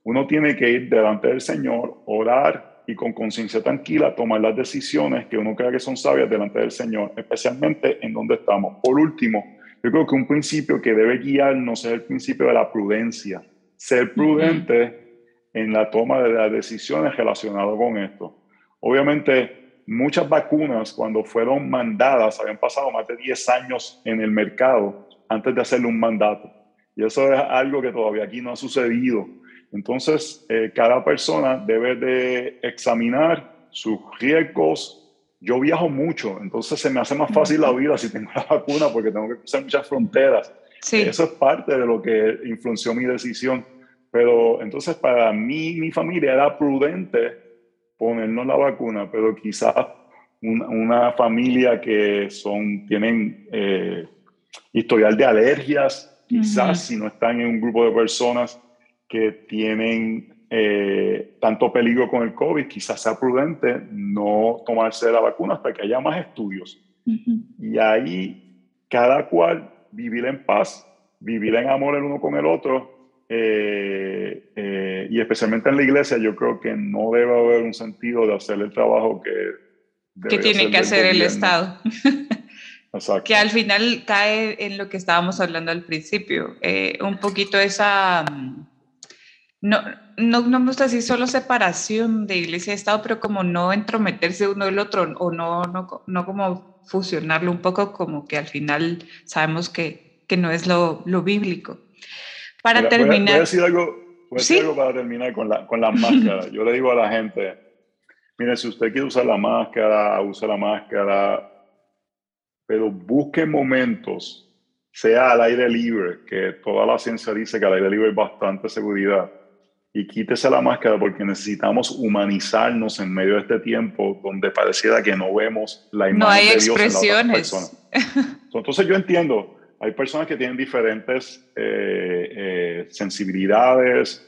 C: uno tiene que ir delante del Señor, orar y con conciencia tranquila tomar las decisiones que uno crea que son sabias delante del Señor, especialmente en donde estamos. Por último, yo creo que un principio que debe guiarnos es el principio de la prudencia. Ser prudente en la toma de las decisiones relacionadas con esto. Obviamente, muchas vacunas cuando fueron mandadas habían pasado más de 10 años en el mercado antes de hacerle un mandato. Y eso es algo que todavía aquí no ha sucedido. Entonces, eh, cada persona debe de examinar sus riesgos. Yo viajo mucho, entonces se me hace más fácil la vida si tengo la vacuna porque tengo que cruzar muchas fronteras. Eso es parte de lo que influenció mi decisión. Pero entonces para mí, mi familia era prudente ponernos la vacuna, pero quizás una, familia que son, tienen eh, historial de alergias, quizás si no están en un grupo de personas que tienen eh, tanto peligro con el COVID, quizás sea prudente no tomarse la vacuna hasta que haya más estudios. Y ahí cada cual vivir en paz, vivir en amor el uno con el otro, eh, eh, y especialmente en la iglesia, yo creo que no debe haber un sentido de hacer el trabajo que,
B: que tiene que hacer el Estado. Exacto. Que al final cae en lo que estábamos hablando al principio, un poquito esa no, no, no me gusta decir solo separación de iglesia y Estado, pero como no entrometerse uno del otro o no, no, no como fusionarlo un poco, como que al final sabemos que, que no es lo, lo bíblico. Para terminar...
C: Voy a, decir algo, decir algo para terminar con, la, con las máscaras. Yo le digo a la gente, mire, si usted quiere usar la máscara, use la máscara, pero busque momentos, sea al aire libre, que toda la ciencia dice que al aire libre hay bastante seguridad, y quítese la máscara porque necesitamos humanizarnos en medio de este tiempo donde pareciera que no vemos la imagen
B: no hay
C: de Dios
B: expresiones.
C: en la otra Entonces yo entiendo, hay personas que tienen diferentes eh, eh, sensibilidades,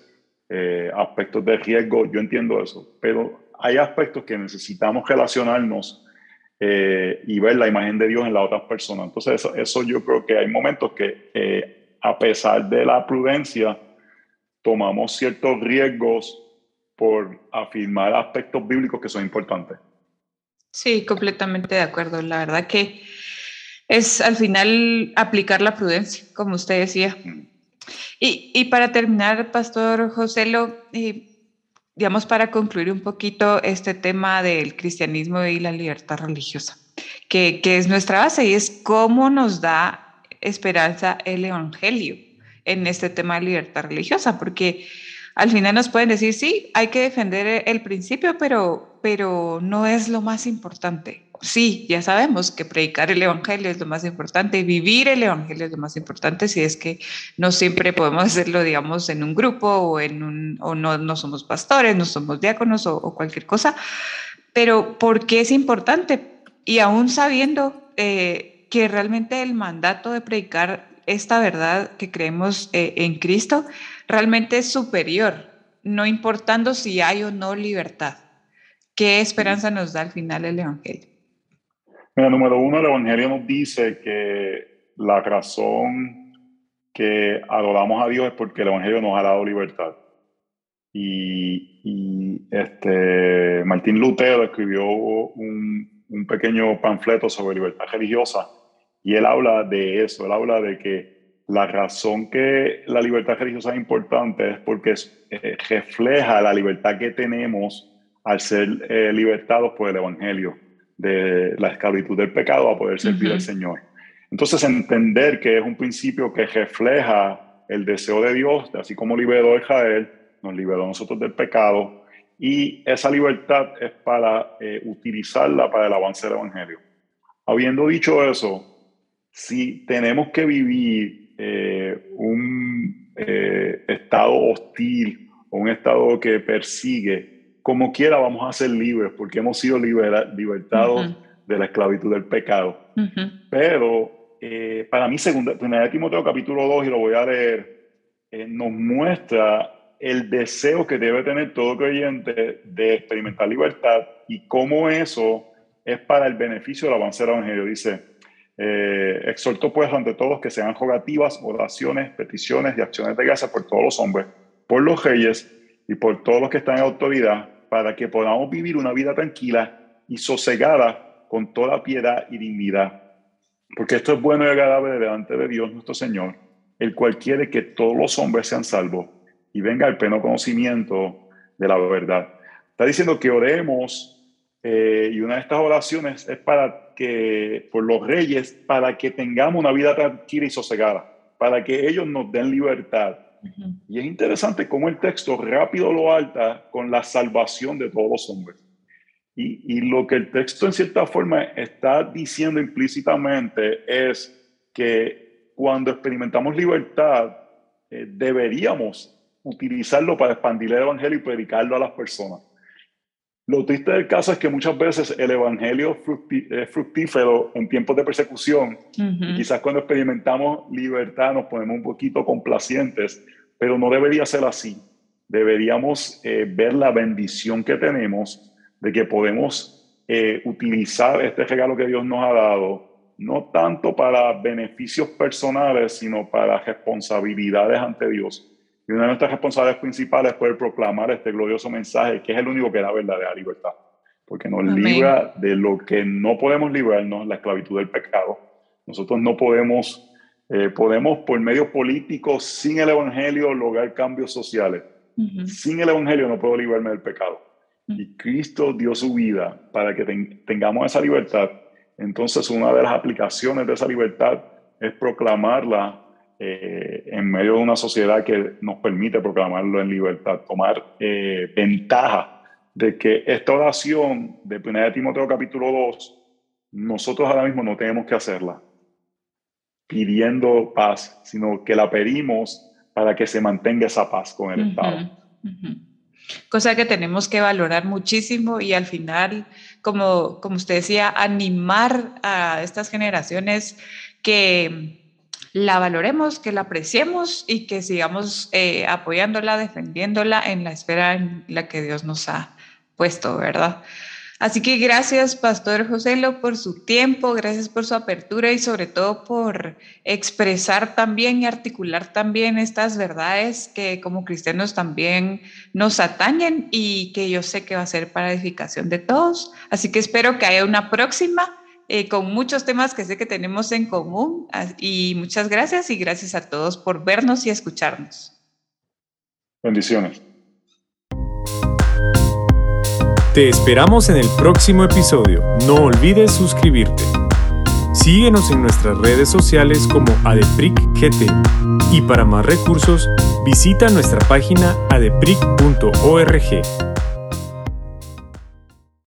C: eh, aspectos de riesgo, yo entiendo eso, pero hay aspectos que necesitamos relacionarnos y ver la imagen de Dios en las otras personas. Entonces eso, eso yo creo que hay momentos que a pesar de la prudencia, tomamos ciertos riesgos por afirmar aspectos bíblicos que son importantes.
B: Sí, completamente de acuerdo. La verdad que es al final aplicar la prudencia, como usted decía. Y, y para terminar, Pastor Joselo, eh, digamos, para concluir un poquito este tema del cristianismo y la libertad religiosa, que, que es nuestra base y es cómo nos da esperanza el Evangelio en este tema de libertad religiosa, porque al final nos pueden decir, sí, hay que defender el principio, pero, pero no es lo más importante. Sí, ya sabemos que predicar el Evangelio es lo más importante, vivir el Evangelio es lo más importante, si es que no siempre podemos hacerlo, digamos, en un grupo o, en un, o no, no somos pastores, no somos diáconos o, cualquier cosa, pero ¿por qué es importante? Y aún sabiendo eh, que realmente el mandato de predicar esta verdad que creemos eh, en Cristo realmente es superior, no importando si hay o no libertad. ¿Qué esperanza nos da al final el Evangelio?
C: Mira, número uno, el Evangelio nos dice que la razón que adoramos a Dios es porque el Evangelio nos ha dado libertad. Y, este, Martín Lutero escribió un, un pequeño panfleto sobre libertad religiosa y él habla de eso, él habla de que la razón que la libertad religiosa es importante es porque eh, refleja la libertad que tenemos al ser eh, libertados por el Evangelio, de la esclavitud del pecado a poder servir al Señor. Entonces, entender que es un principio que refleja el deseo de Dios, así como liberó a Israel, nos liberó a nosotros del pecado, y esa libertad es para eh, utilizarla para el avance del Evangelio. Habiendo dicho eso, si tenemos que vivir eh, un eh, estado hostil o un estado que persigue, como quiera vamos a ser libres porque hemos sido libertados de la esclavitud del pecado. Pero eh, para mí, segunda, de Timoteo capítulo 2, y lo voy a leer, nos muestra el deseo que debe tener todo creyente de experimentar libertad y cómo eso es para el beneficio del avance del Evangelio. Dice, eh, exhorto pues ante todos que sean rogativas, oraciones, peticiones y acciones de gracia por todos los hombres, por los reyes y por todos los que están en autoridad, para que podamos vivir una vida tranquila y sosegada con toda piedad y dignidad. Porque esto es bueno y agradable delante de Dios nuestro Señor, el cual quiere que todos los hombres sean salvos y venga el pleno conocimiento de la verdad. Está diciendo que oremos eh, y una de estas oraciones es para que, por los reyes, para que tengamos una vida tranquila y sosegada, para que ellos nos den libertad. Y es interesante cómo el texto rápido lo alta con la salvación de todos los hombres. Y, y lo que el texto en cierta forma está diciendo implícitamente es que cuando experimentamos libertad, eh, deberíamos utilizarlo para expandir el Evangelio y predicarlo a las personas. Lo triste del caso es que muchas veces el evangelio es fructífero en tiempos de persecución. quizás cuando experimentamos libertad nos ponemos un poquito complacientes, pero no debería ser así. Deberíamos eh, ver la bendición que tenemos de que podemos eh, utilizar este regalo que Dios nos ha dado, no tanto para beneficios personales, sino para responsabilidades ante Dios y una de nuestras responsabilidades principales es poder proclamar este glorioso mensaje, que es el único que da verdadera libertad, porque nos libra de lo que no podemos librarnos, la esclavitud del pecado. Nosotros no podemos, eh, podemos por medios políticos, sin el Evangelio, lograr cambios sociales. Sin el Evangelio no puedo librarme del pecado. Y Cristo dio su vida para que tengamos esa libertad. Entonces, una de las aplicaciones de esa libertad es proclamarla eh, en medio de una sociedad que nos permite proclamarlo en libertad, tomar eh, ventaja de que esta oración de 1 Timoteo capítulo 2, nosotros ahora mismo no tenemos que hacerla pidiendo paz, sino que la pedimos para que se mantenga esa paz con el Estado.
B: Cosa que tenemos que valorar muchísimo y al final, como, como usted decía, animar a estas generaciones que la valoremos, que la apreciemos y que sigamos eh, apoyándola, defendiéndola en la esfera en la que Dios nos ha puesto, ¿verdad? Así que gracias, Pastor Joselo, por su tiempo, gracias por su apertura y sobre todo por expresar también y articular también estas verdades que como cristianos también nos atañen y que yo sé que va a ser para edificación de todos. Así que espero que haya una próxima eh, con muchos temas que sé que tenemos en común. Y muchas gracias y gracias a todos por vernos y escucharnos.
C: Bendiciones.
A: Te esperamos en el próximo episodio. No olvides suscribirte. Síguenos en nuestras redes sociales como ADEPRICGT y para más recursos visita nuestra página adepric.org.